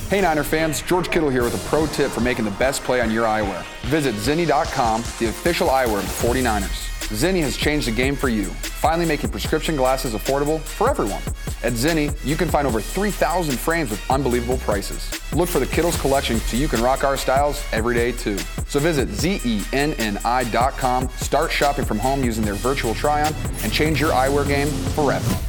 Hey Niner fans, George Kittle here with a pro tip for making the best play on your eyewear. Visit Zinni.com, the official eyewear of the 49ers. Zinni has changed the game for you, finally making prescription glasses affordable for everyone. At Zinni, you can find over 3,000 frames with unbelievable prices. Look for the Kittles collection so you can rock our styles every day too. So visit zenni.com, start shopping from home using their virtual try-on, and change your eyewear game forever.